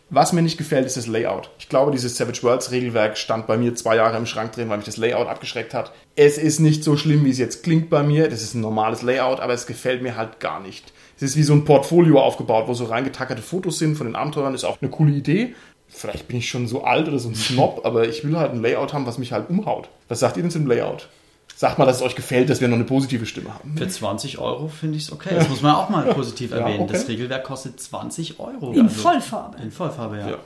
Was mir nicht gefällt, ist das Layout. Ich glaube, dieses Savage Worlds Regelwerk stand bei mir zwei Jahre im Schrank drin, weil mich das Layout abgeschreckt hat. Es ist nicht so schlimm, wie es jetzt klingt bei mir. Das ist ein normales Layout, aber es gefällt mir halt gar nicht. Es ist wie so ein Portfolio aufgebaut, wo so reingetackerte Fotos sind von den Abenteuern. Ist auch eine coole Idee. Vielleicht bin ich schon so alt oder so ein Snob, aber ich will halt ein Layout haben, was mich halt umhaut. Was sagt ihr denn zum Layout? Sagt mal, dass es euch gefällt, dass wir noch eine positive Stimme haben. Für 20 Euro finde ich es okay. Das muss man auch mal positiv Ja, erwähnen. okay. Das Regelwerk kostet 20 Euro. In Also- Vollfarbe. In Vollfarbe, ja. Ja.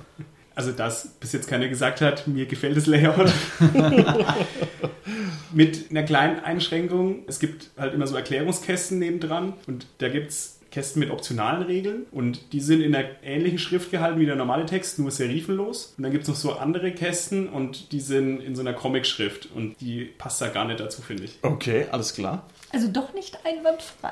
Also, dass bis jetzt keiner gesagt hat, mir gefällt das Layout. [laughs] Mit einer kleinen Einschränkung. Es gibt halt immer so Erklärungskästen nebendran und da gibt es Kästen mit optionalen Regeln und die sind in einer ähnlichen Schrift gehalten wie der normale Text, nur serifenlos. Und dann gibt es noch so andere Kästen und die sind in so einer Comic-Schrift und die passt da gar nicht dazu, finde ich. Okay, alles klar. Also doch nicht einwandfrei.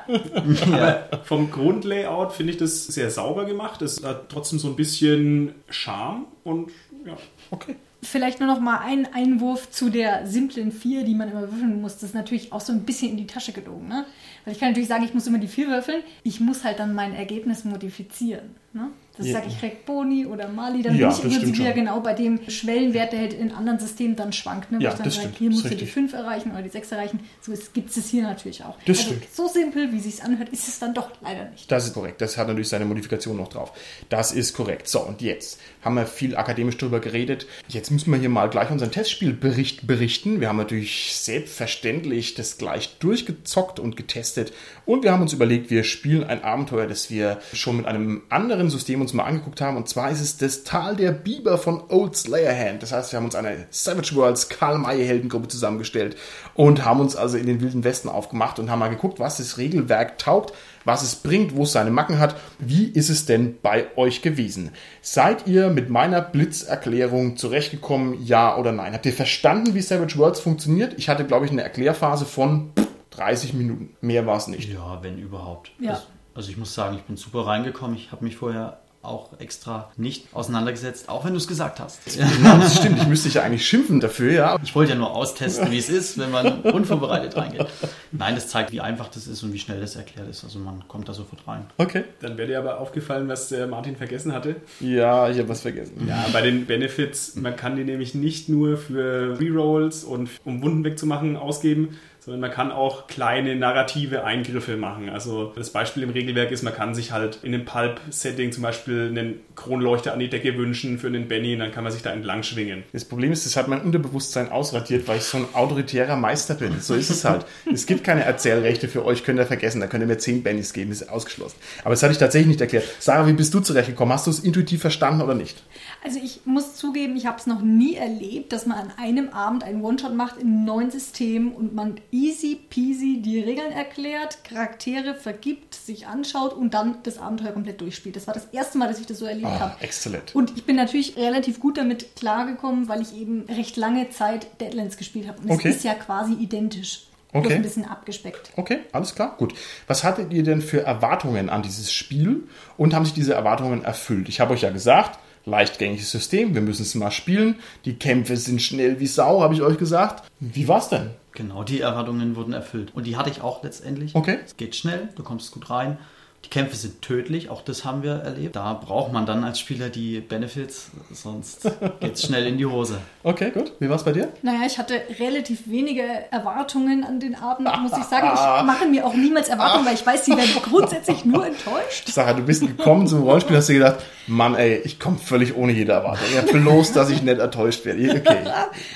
[laughs] Aber vom Grundlayout finde ich das sehr sauber gemacht. Es hat trotzdem so ein bisschen Charme und ja. Okay. Vielleicht nur noch mal ein Einwurf zu der simplen 4, die man immer würfeln muss. Das ist natürlich auch so ein bisschen in die Tasche gelogen. Ne? Weil ich kann natürlich sagen, ich muss immer die 4 würfeln. Ich muss halt dann mein Ergebnis modifizieren. Ne? Das Ja. sage ich krieg Boni oder Mali, dann Ja, bin ich stimmt wieder schon. genau bei dem Schwellenwert, der halt in anderen Systemen dann schwankt. Ne? Ja, ich dann das sage, stimmt. hier Das muss ist ich die richtig. 5 erreichen oder die 6 erreichen. So gibt es hier natürlich auch. Das also stimmt. so simpel, wie es sich anhört, ist es dann doch leider nicht. Das ist korrekt. Das hat natürlich seine Modifikation noch drauf. Das ist korrekt. So, und jetzt haben wir viel akademisch drüber geredet. Jetzt müssen wir hier mal gleich unseren Testspielbericht berichten. Wir haben natürlich selbstverständlich das gleich durchgezockt und getestet. Und wir haben uns überlegt, wir spielen ein Abenteuer, das wir schon mit einem anderen System uns mal angeguckt haben. Und zwar ist es das Tal der Biber von Old Slayerhand. Das heißt, wir haben uns eine Savage Worlds Karl May Heldengruppe zusammengestellt und haben uns also in den wilden Westen aufgemacht und haben mal geguckt, was das Regelwerk taugt, was es bringt, wo es seine Macken hat. Wie ist es denn bei euch gewesen? Seid ihr mit meiner Blitzerklärung zurechtgekommen, ja oder nein? Habt ihr verstanden, wie Savage Worlds funktioniert? Ich hatte, glaube ich, eine Erklärphase von 30 Minuten. Mehr war es nicht. Ja, wenn überhaupt. Ja. Das, also ich muss sagen, ich bin super reingekommen. Ich habe mich vorher auch extra nicht auseinandergesetzt, auch wenn du es gesagt hast. [laughs] Ja, das stimmt. Ich müsste dich ja eigentlich schimpfen dafür, ja. Ich wollte ja nur austesten, wie es ist, wenn man unvorbereitet reingeht. Nein, das zeigt, wie einfach das ist und wie schnell das erklärt ist. Also man kommt da sofort rein. Okay. Dann wäre dir aber aufgefallen, was der Martin vergessen hatte. Ja, ich habe was vergessen. Ja, bei den Benefits, man kann die nämlich nicht nur für Rerolls und um Wunden wegzumachen ausgeben, sondern man kann auch kleine narrative Eingriffe machen. Also das Beispiel im Regelwerk ist, man kann sich halt in einem Pulp-Setting zum Beispiel einen Kronleuchter an die Decke wünschen für einen Benny und dann kann man sich da entlang schwingen. Das Problem ist, das hat mein Unterbewusstsein ausradiert, weil ich so ein autoritärer Meister bin. So ist es halt. es gibt keine Erzählrechte für euch, könnt ihr vergessen. Da könnt ihr mir zehn Bennys geben, ist ausgeschlossen. Aber das hatte ich tatsächlich nicht erklärt. Sarah, wie bist du zurechtgekommen? Hast du es intuitiv verstanden oder nicht? Also ich muss zugeben, ich habe es noch nie erlebt, dass man an einem Abend einen One-Shot macht in einem neuen System und man easy peasy die Regeln erklärt, Charaktere vergibt, sich anschaut und dann das Abenteuer komplett durchspielt. Das war das erste Mal, dass ich das so erlebt Ah, habe. exzellent. Und ich bin natürlich relativ gut damit klargekommen, weil ich eben recht lange Zeit Deadlands gespielt habe. Und Okay. es ist ja quasi identisch. Bloß Okay. ein bisschen abgespeckt. Okay, alles klar, gut. Was hattet ihr denn für Erwartungen an dieses Spiel und haben sich diese Erwartungen erfüllt? Ich habe euch ja gesagt, leichtgängiges System, wir müssen es mal spielen. Die Kämpfe sind schnell wie Sau, habe ich euch gesagt. Wie war's denn? Genau, die Erwartungen wurden erfüllt. Und die hatte ich auch letztendlich. Okay. Es geht schnell, du kommst gut rein. Die Kämpfe sind tödlich, auch das haben wir erlebt. Da braucht man dann als Spieler die Benefits, sonst [laughs] geht's schnell in die Hose. Okay, gut. Wie war's bei dir? Naja, ich hatte relativ wenige Erwartungen an den Abend, muss ich sagen. Ich [laughs] mache mir auch niemals Erwartungen, weil ich weiß, sie werden [laughs] grundsätzlich nur enttäuscht. Sarah, du bist gekommen zum Rollenspiel, hast dir gedacht, Mann, ey, ich komme völlig ohne jede Erwartung. Ja, bloß, dass ich nicht enttäuscht werde. Okay.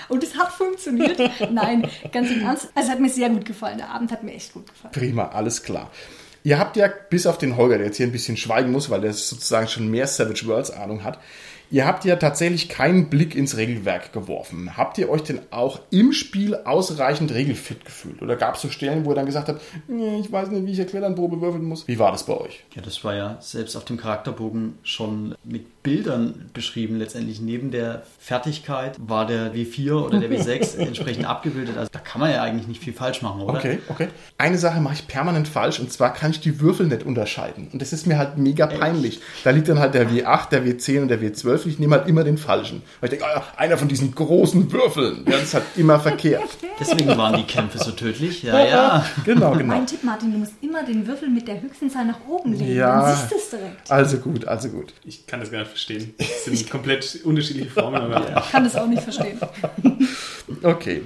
Und es hat funktioniert. Nein, ganz im Ernst. Also es hat mir sehr gut gefallen. Der Abend hat mir echt gut gefallen. Prima, alles klar. Ihr habt ja, bis auf den Holger, der jetzt hier ein bisschen schweigen muss, weil der sozusagen schon mehr Savage Worlds Ahnung hat, ihr habt ja tatsächlich keinen Blick ins Regelwerk geworfen. Habt ihr euch denn auch im Spiel ausreichend regelfit gefühlt? Oder gab es so Stellen, wo ihr dann gesagt habt, ich weiß nicht, wie ich eine Kletternprobe würfeln muss? Wie war das bei euch? Ja, das war ja selbst auf dem Charakterbogen schon mit Bildern beschrieben. Letztendlich neben der Fertigkeit war der W4 oder der W6 [laughs] entsprechend abgebildet. Also da kann man ja eigentlich nicht viel falsch machen, oder? Okay, okay. Eine Sache mache ich permanent falsch und zwar kann ich die Würfel nicht unterscheiden. Und das ist mir halt mega peinlich. Da liegt dann halt der W8, der W10 und der W12 und ich nehme halt immer den falschen. Weil ich denke, ah, einer von diesen großen Würfeln. Ja, das ist halt immer verkehrt. [laughs] Deswegen waren die Kämpfe so tödlich. Ja, ja. Genau, [laughs] genau. Mein Tipp, Martin, du musst immer den Würfel mit der höchsten Zahl nach oben legen. Ja. Dann siehst du es direkt. Also gut, also gut. Ich kann das gar nicht verstehen. [laughs] Das sind komplett unterschiedliche Formen, aber Ich kann das auch nicht verstehen. [laughs] Okay.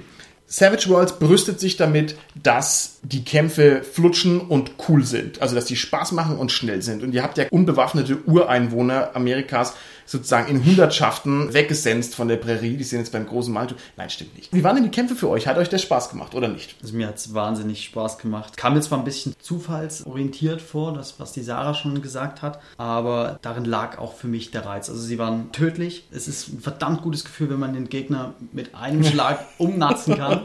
Savage Worlds brüstet sich damit, dass die Kämpfe flutschen und cool sind. Also, dass die Spaß machen und schnell sind. Und ihr habt ja unbewaffnete Ureinwohner Amerikas sozusagen in Hundertschaften weggesenzt von der Prärie. Die sind jetzt beim großen Manitou. Nein, stimmt nicht. Wie waren denn die Kämpfe für euch? Hat euch das Spaß gemacht oder nicht? Also mir hat es wahnsinnig Spaß gemacht. Kam mir zwar ein bisschen zufallsorientiert vor, das, was die Sarah schon gesagt hat, aber darin lag auch für mich der Reiz. Also sie waren tödlich. Es ist ein verdammt gutes Gefühl, wenn man den Gegner mit einem [laughs] Schlag umnatzen kann.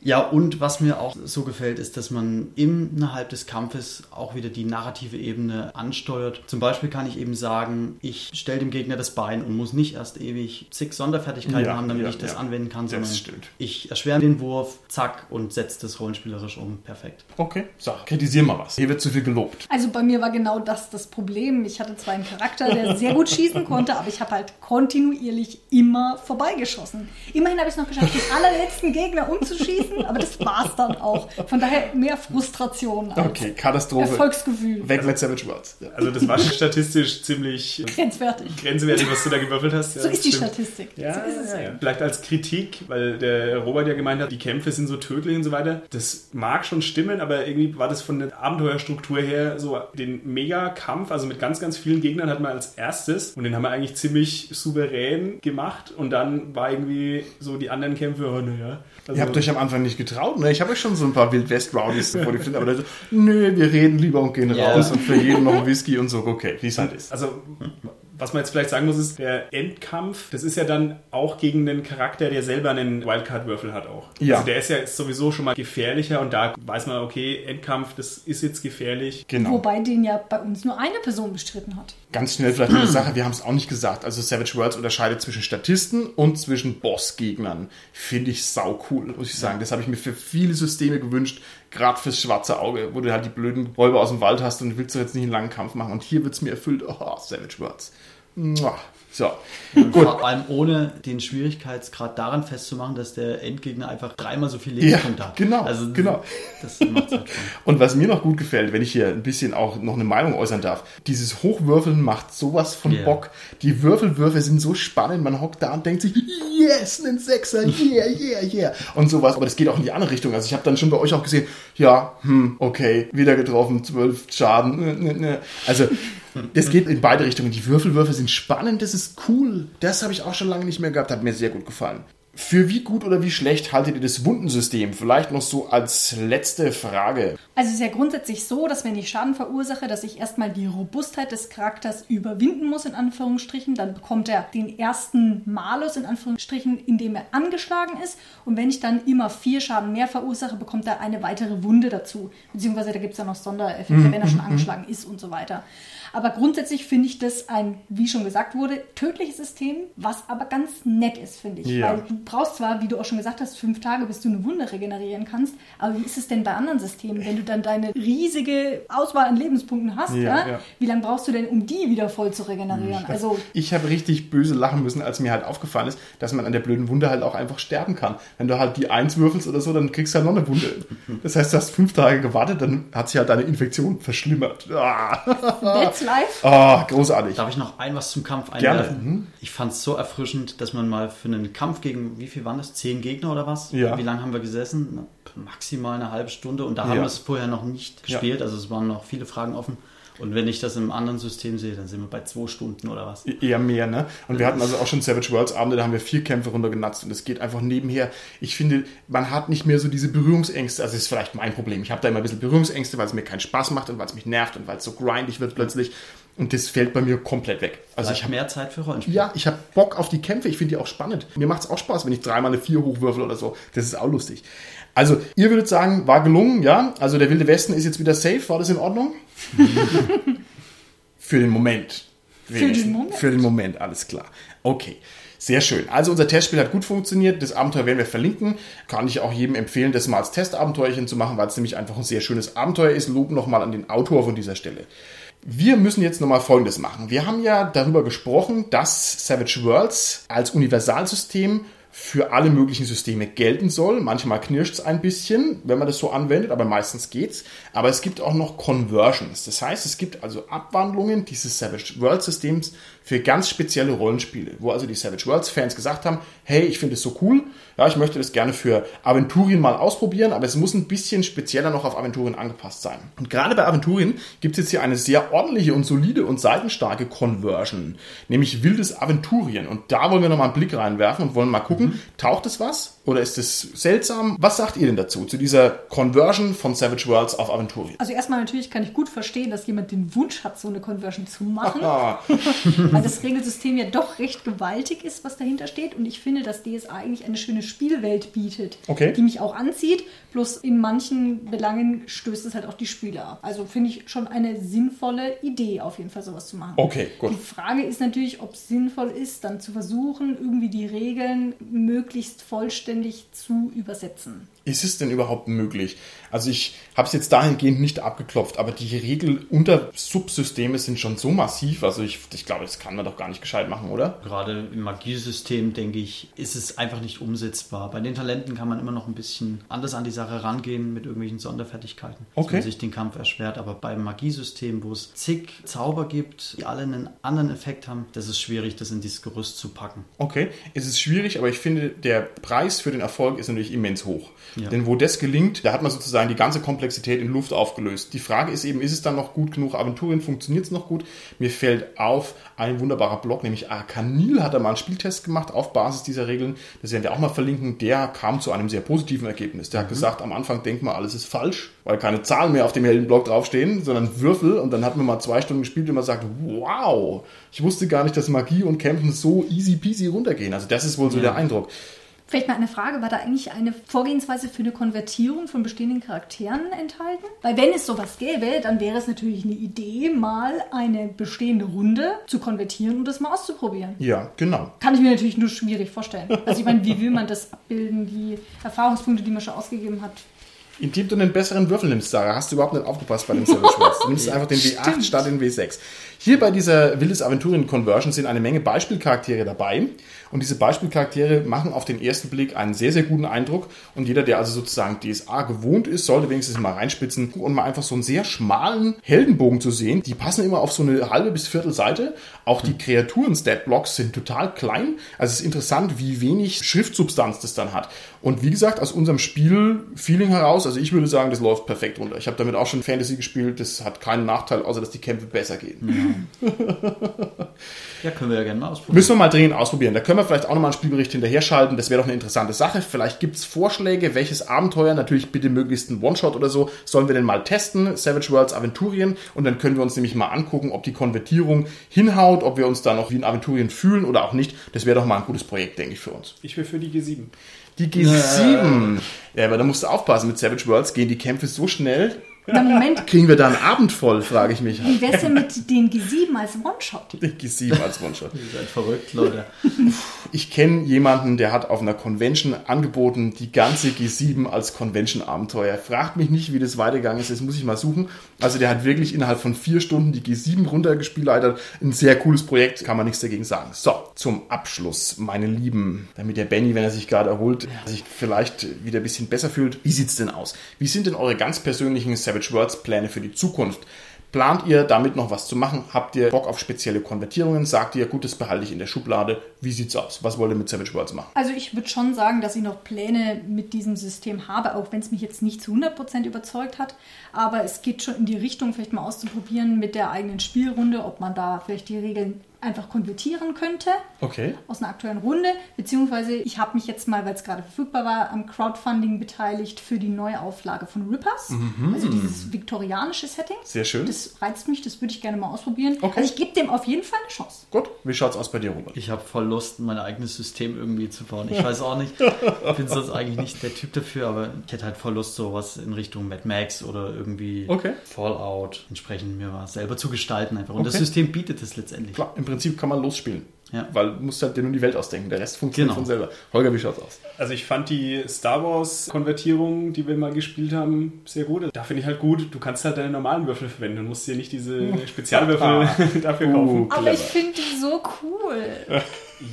Ja, und was mir auch so gefällt, ist, dass man innerhalb des Kampfes auch wieder die narrative Ebene ansteuert. Zum Beispiel kann ich eben sagen, ich stelle dem Gegner das Bein und muss nicht erst ewig zig Sonderfertigkeiten Ja, haben, damit ja, ich das ja. anwenden kann, Das sondern stimmt. ich erschwere den Wurf, zack, und setze das rollenspielerisch um. Perfekt. Okay, sag, kritisier mal was. Hier wird zu viel gelobt. Also bei mir war genau das das Problem. Ich hatte zwar einen Charakter, der sehr gut schießen konnte, aber ich habe halt kontinuierlich immer vorbeigeschossen. Immerhin habe ich es noch geschafft, den allerletzten Gegner umzuschießen, aber das war es dann auch. Von daher mehr Frustration als Okay, Katastrophe. Erfolgsgefühl. Weg mit Savage Worlds. Ja. also das war schon statistisch ziemlich Grenzwertig. grenzwertig, was du da gewürfelt hast. Ja, So ist die stimmt. Statistik. Ja, so ist es ja, ja. Vielleicht als Kritik, weil der Robert ja gemeint hat, die Kämpfe sind so tödlich und so weiter. Das mag schon stimmen, aber irgendwie war das von der Abenteuerstruktur her so den Mega-Kampf, also mit ganz, ganz vielen Gegnern hat man als erstes und den haben wir eigentlich ziemlich souverän gemacht und dann war irgendwie so die anderen Kämpfe, oh naja. Also, Ihr habt euch am Anfang nicht getraut, ne? Ich habe euch schon so ein paar Wild-West-Rowdies vor die Flinte, aber da so, nö, wir reden lieber und gehen Ja. raus und für jeden noch ein Whisky und so, okay, wie es halt ist. Also, was man jetzt vielleicht sagen muss, ist, der Endkampf, das ist ja dann auch gegen einen Charakter, der selber einen Wildcard-Würfel hat auch. Ja. Also der ist ja jetzt sowieso schon mal gefährlicher und da weiß man, okay, Endkampf, das ist jetzt gefährlich. Genau. Wobei den ja bei uns nur eine Person bestritten hat. Ganz schnell vielleicht eine Sache, wir haben es auch nicht gesagt. Also Savage Worlds unterscheidet zwischen Statisten und zwischen Bossgegnern. Finde ich sau cool, muss ich sagen. Das habe ich mir für viele Systeme gewünscht, gerade fürs schwarze Auge, wo du halt die blöden Räuber aus dem Wald hast und willst du jetzt nicht einen langen Kampf machen. Und hier wird es mir erfüllt. Oh, Savage Worlds. So, Und gut. vor allem ohne den Schwierigkeitsgrad daran festzumachen, dass der Endgegner einfach dreimal so viel Ja, Lebenspunkte hat. genau, Also genau. Das macht halt. Und was mir noch gut gefällt, wenn ich hier ein bisschen auch noch eine Meinung äußern darf, dieses Hochwürfeln macht sowas von Ja. Bock. Die Würfelwürfe sind so spannend, man hockt da und denkt sich, yes, ein Sechser, yeah, yeah, yeah. Und sowas. Aber das geht auch in die andere Richtung. Also ich habe dann schon bei euch auch gesehen, ja, hm, okay, wieder getroffen, zwölf Schaden. nö, nö, nö. Also das geht in beide Richtungen. Die Würfelwürfe sind spannend, das ist cool. Das habe ich auch schon lange nicht mehr gehabt, hat mir sehr gut gefallen. Für wie gut oder wie schlecht haltet ihr das Wundensystem? Vielleicht noch so als letzte Frage. Also es ist ja grundsätzlich so, dass wenn ich Schaden verursache, dass ich erstmal die Robustheit des Charakters überwinden muss, in Anführungsstrichen. Dann bekommt er den ersten Malus, in Anführungsstrichen, indem er angeschlagen ist. Und wenn ich dann immer vier Schaden mehr verursache, bekommt er eine weitere Wunde dazu. Beziehungsweise da gibt es ja noch Sondereffekte, mhm. wenn er schon angeschlagen ist und so weiter. Aber grundsätzlich finde ich das ein, wie schon gesagt wurde, tödliches System, was aber ganz nett ist, finde ich. Ja. Weil du brauchst zwar, wie du auch schon gesagt hast, fünf Tage, bis du eine Wunde regenerieren kannst, aber wie ist es denn bei anderen Systemen, wenn du dann deine riesige Auswahl an Lebenspunkten hast? Ja, ja? Wie lange brauchst du denn, um die wieder voll zu regenerieren? Das, also, ich habe richtig böse lachen müssen, als mir halt aufgefallen ist, dass man an der blöden Wunde halt auch einfach sterben kann. Wenn du halt die Eins würfelst oder so, dann kriegst du halt noch eine Wunde. [laughs] Das heißt, du hast fünf Tage gewartet, dann hat sich halt deine Infektion verschlimmert. Ah. That's life. Ah, großartig. Darf ich noch ein was zum Kampf einwerfen? Mhm. Ich fand es so erfrischend, dass man mal für einen Kampf gegen, wie viel waren das? Zehn Gegner oder was? Ja. Wie lange haben wir gesessen? Maximal eine halbe Stunde. Und da haben ja. wir es vorher noch nicht gespielt. Ja. Also es waren noch viele Fragen offen. Und wenn ich das im anderen System sehe, dann sind wir bei zwei Stunden oder was. Eher mehr, ne? Und wir hatten also auch schon Savage Worlds Abende, da haben wir vier Kämpfe runtergenatzt und es geht einfach nebenher. Ich finde, man hat nicht mehr so diese Berührungsängste. Also das ist vielleicht mein Problem. Ich habe da immer ein bisschen Berührungsängste, weil es mir keinen Spaß macht und weil es mich nervt und weil es so grindig wird plötzlich. Und das fällt bei mir komplett weg. Also ich habe mehr Zeit für Rollenspiele. Ja, ich habe Bock auf die Kämpfe. Ich finde die auch spannend. Mir macht es auch Spaß, wenn ich dreimal eine vier hochwürfel oder so. Das ist auch lustig. Also, ihr würdet sagen, war gelungen, ja? Also, der Wilde Westen ist jetzt wieder safe. War das in Ordnung? [laughs] für den Moment. Für den Moment? Für den Moment, alles klar. Okay. Sehr schön. Also unser Testspiel hat gut funktioniert. Das Abenteuer werden wir verlinken. Kann ich auch jedem empfehlen, das mal als Testabenteuerchen zu machen, weil es nämlich einfach ein sehr schönes Abenteuer ist. Lob nochmal an den Autor von dieser Stelle. Wir müssen jetzt nochmal Folgendes machen. Wir haben ja darüber gesprochen, dass Savage Worlds als Universalsystem für alle möglichen Systeme gelten soll. Manchmal knirscht es ein bisschen, wenn man das so anwendet, aber meistens geht's. Aber es gibt auch noch Conversions. Das heißt, es gibt also Abwandlungen dieses Savage Worlds Systems für ganz spezielle Rollenspiele, wo also die Savage Worlds Fans gesagt haben, hey, ich finde es so cool, ja, ich möchte das gerne für Aventurien mal ausprobieren, aber es muss ein bisschen spezieller noch auf Aventurien angepasst sein. Und gerade bei Aventurien gibt es jetzt hier eine sehr ordentliche und solide und seitenstarke Conversion, nämlich wildes Aventurien. Und da wollen wir nochmal einen Blick reinwerfen und wollen mal gucken, mhm. taucht es was? Oder ist es seltsam? Was sagt ihr denn dazu, zu dieser Conversion von Savage Worlds auf Aventurien? Also erstmal natürlich kann ich gut verstehen, dass jemand den Wunsch hat, so eine Conversion zu machen. [laughs] weil das Regelsystem ja doch recht gewaltig ist, was dahinter steht. Und ich finde, dass DSA eigentlich eine schöne Spielwelt bietet, okay. die mich auch anzieht. Bloß in manchen Belangen stößt es halt auch die Spieler ab. Also finde ich schon eine sinnvolle Idee, auf jeden Fall sowas zu machen. Okay, gut. Die Frage ist natürlich, ob es sinnvoll ist, dann zu versuchen, irgendwie die Regeln möglichst vollständig vollständig zu übersetzen. Ist es denn überhaupt möglich? Also ich habe es jetzt dahingehend nicht abgeklopft, aber die Regel-Unter-Subsysteme sind schon so massiv, also ich, ich glaube, das kann man doch gar nicht gescheit machen, oder? Gerade im Magiesystem, denke ich, ist es einfach nicht umsetzbar. Bei den Talenten kann man immer noch ein bisschen anders an die Sache rangehen mit irgendwelchen Sonderfertigkeiten, okay. dass man sich den Kampf erschwert. Aber beim Magiesystem, wo es zig Zauber gibt, die alle einen anderen Effekt haben, das ist schwierig, das in dieses Gerüst zu packen. Okay, es ist schwierig, aber ich finde, der Preis für den Erfolg ist natürlich immens hoch. Ja. Denn wo das gelingt, da hat man sozusagen die ganze Komplexität in Luft aufgelöst. Die Frage ist eben, ist es dann noch gut genug? Aventurien funktioniert es noch gut? Mir fällt auf ein wunderbarer Blog, nämlich Arcanil hat da mal einen Spieltest gemacht auf Basis dieser Regeln. Das werden wir auch mal verlinken. Der kam zu einem sehr positiven Ergebnis. Der mhm. hat gesagt, am Anfang denkt man, alles ist falsch, weil keine Zahlen mehr auf dem Heldenblock draufstehen, sondern Würfel. Und dann hat man mal zwei Stunden gespielt und man sagt, wow, ich wusste gar nicht, dass Magie und Kämpfen so easy peasy runtergehen. Also das ist wohl so ja. der Eindruck. Vielleicht mal eine Frage, war da eigentlich eine Vorgehensweise für eine Konvertierung von bestehenden Charakteren enthalten? Weil wenn es sowas gäbe, dann wäre es natürlich eine Idee, mal eine bestehende Runde zu konvertieren und das mal auszuprobieren. Ja, genau. Kann ich mir natürlich nur schwierig vorstellen. Also ich meine, wie will man das abbilden? Die Erfahrungspunkte, die man schon ausgegeben hat, indem du einen besseren Würfel nimmst, Sarah, hast du überhaupt nicht aufgepasst bei dem Savage Worlds. Du nimmst einfach den W8 statt den W6. Hier bei dieser Wildes Aventurien Conversion sind eine Menge Beispielcharaktere dabei. Und diese Beispielcharaktere machen auf den ersten Blick einen sehr, sehr guten Eindruck. Und jeder, der also sozusagen DSA gewohnt ist, sollte wenigstens mal reinspitzen und mal einfach so einen sehr schmalen Heldenbogen zu sehen. Die passen immer auf so eine halbe bis viertel Seite. Auch die Kreaturen-Stat-Blocks sind total klein. Also es ist interessant, wie wenig Schriftsubstanz das dann hat. Und wie gesagt, aus unserem Spiel-Feeling heraus, Also ich würde sagen, das läuft perfekt runter. Ich habe damit auch schon Fantasy gespielt. Das hat keinen Nachteil, außer dass die Kämpfe besser gehen. Ja, [laughs] können wir ja gerne mal ausprobieren. Müssen wir mal dringend ausprobieren. Da können wir vielleicht auch nochmal einen Spielbericht hinterher schalten. Das wäre doch eine interessante Sache. Vielleicht gibt es Vorschläge, welches Abenteuer, natürlich bitte möglichst ein One-Shot oder so, sollen wir denn mal testen, Savage Worlds Aventurien. Und dann können wir uns nämlich mal angucken, ob die Konvertierung hinhaut, ob wir uns da noch wie ein Aventurien fühlen oder auch nicht. Das wäre doch mal ein gutes Projekt, denke ich, für uns. Ich will für die G7. Die G7. Ja, aber da musst du aufpassen. Mit Savage Worlds gehen die Kämpfe so schnell. Na, Moment, Kriegen wir da einen Abend voll, frage ich mich. wie wär's denn mit den G7 als One-Shot? Die G7 als One-Shot. Ihr seid verrückt, Leute. Ich kenne jemanden, der hat auf einer Convention angeboten, die ganze G7 als Convention-Abenteuer. Fragt mich nicht, wie das weitergegangen ist, das muss ich mal suchen. Also der hat wirklich innerhalb von vier Stunden die G7 runtergespielleitet. Ein sehr cooles Projekt, kann man nichts dagegen sagen. So, zum Abschluss, meine Lieben, damit der Benny, wenn er sich gerade erholt, sich vielleicht wieder ein bisschen besser fühlt. Wie sieht's denn aus? Wie sind denn eure ganz persönlichen Savage Worlds Pläne für die Zukunft? Plant ihr damit noch was zu machen? Habt ihr Bock auf spezielle Konvertierungen? Sagt ihr, gut, das behalte ich in der Schublade. Wie sieht's aus? Was wollt ihr mit Savage Worlds machen? Also ich würde schon sagen, dass ich noch Pläne mit diesem System habe, auch wenn es mich jetzt nicht zu 100% überzeugt hat. Aber es geht schon in die Richtung, vielleicht mal auszuprobieren mit der eigenen Spielrunde, ob man da vielleicht die Regeln einfach konvertieren könnte Okay. aus einer aktuellen Runde. Beziehungsweise ich habe mich jetzt mal, weil es gerade verfügbar war, am Crowdfunding beteiligt für die Neuauflage von Rippers. Also dieses viktorianische Setting. Sehr schön. Das reizt mich, das würde ich gerne mal ausprobieren. Okay. Also ich gebe dem auf jeden Fall eine Chance. Gut, wie schaut's aus bei dir, Robert? Ich habe voll Lust, mein eigenes System irgendwie zu bauen. Ich weiß auch nicht, [laughs] ich bin sonst eigentlich nicht der Typ dafür, aber ich hätte halt voll Lust, sowas in Richtung Mad Max oder irgendwie Okay. Fallout entsprechend mir was selber zu gestalten einfach. Und das. System bietet es letztendlich. Klar, im Prinzip kann man losspielen. Ja. Weil du musst halt dir nur die Welt ausdenken. Der Rest funktioniert Genau. von selber. Holger, wie schaut's aus? Also ich fand die Star Wars Konvertierung, die wir mal gespielt haben, sehr gut. Da finde ich halt gut, du kannst halt deine normalen Würfel verwenden. Du musst dir nicht diese [laughs] Spezialwürfel [laughs] dafür kaufen. Uh. Aber ich finde die so cool. [laughs]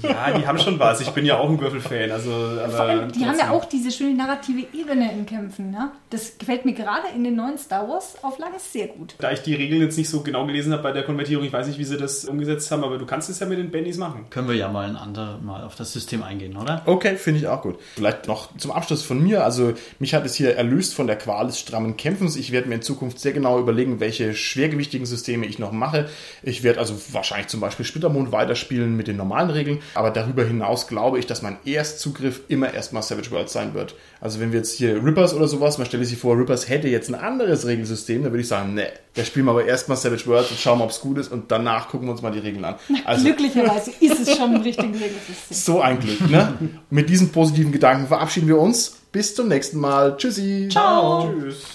Ja, die haben schon was. Ich bin ja auch ein Würfelfan. Also, aber Vor allem, die haben ja auch diese schöne narrative Ebene in Kämpfen. Ja? Das gefällt mir gerade in den neuen Star Wars Auflagen sehr gut. Da ich die Regeln jetzt nicht so genau gelesen habe bei der Konvertierung, ich weiß nicht, wie sie das umgesetzt haben, aber du kannst es ja mit den Bennys machen. Können wir ja mal ein andermal auf das System eingehen, oder? Okay, finde ich auch gut. Vielleicht noch zum Abschluss von mir. Also, mich hat es hier erlöst von der Qual des strammen Kämpfens. Ich werde mir in Zukunft sehr genau überlegen, welche schwergewichtigen Systeme ich noch mache. Ich werde also wahrscheinlich zum Beispiel Splittermond weiterspielen mit den normalen Regeln. Aber darüber hinaus glaube ich, dass mein Erstzugriff immer erstmal Savage Worlds sein wird. Also, wenn wir jetzt hier Rippers oder sowas, man stelle sich vor, Rippers hätte jetzt ein anderes Regelsystem, dann würde ich sagen, ne, da spielen wir aber erstmal Savage Worlds und schauen, ob es gut ist und danach gucken wir uns mal die Regeln an. Also, Glücklicherweise [laughs] ist es schon ein richtiges Regelsystem. so ein Glück, ne? Mit diesen positiven Gedanken verabschieden wir uns. Bis zum nächsten Mal. Tschüssi. Ciao. Tschüss.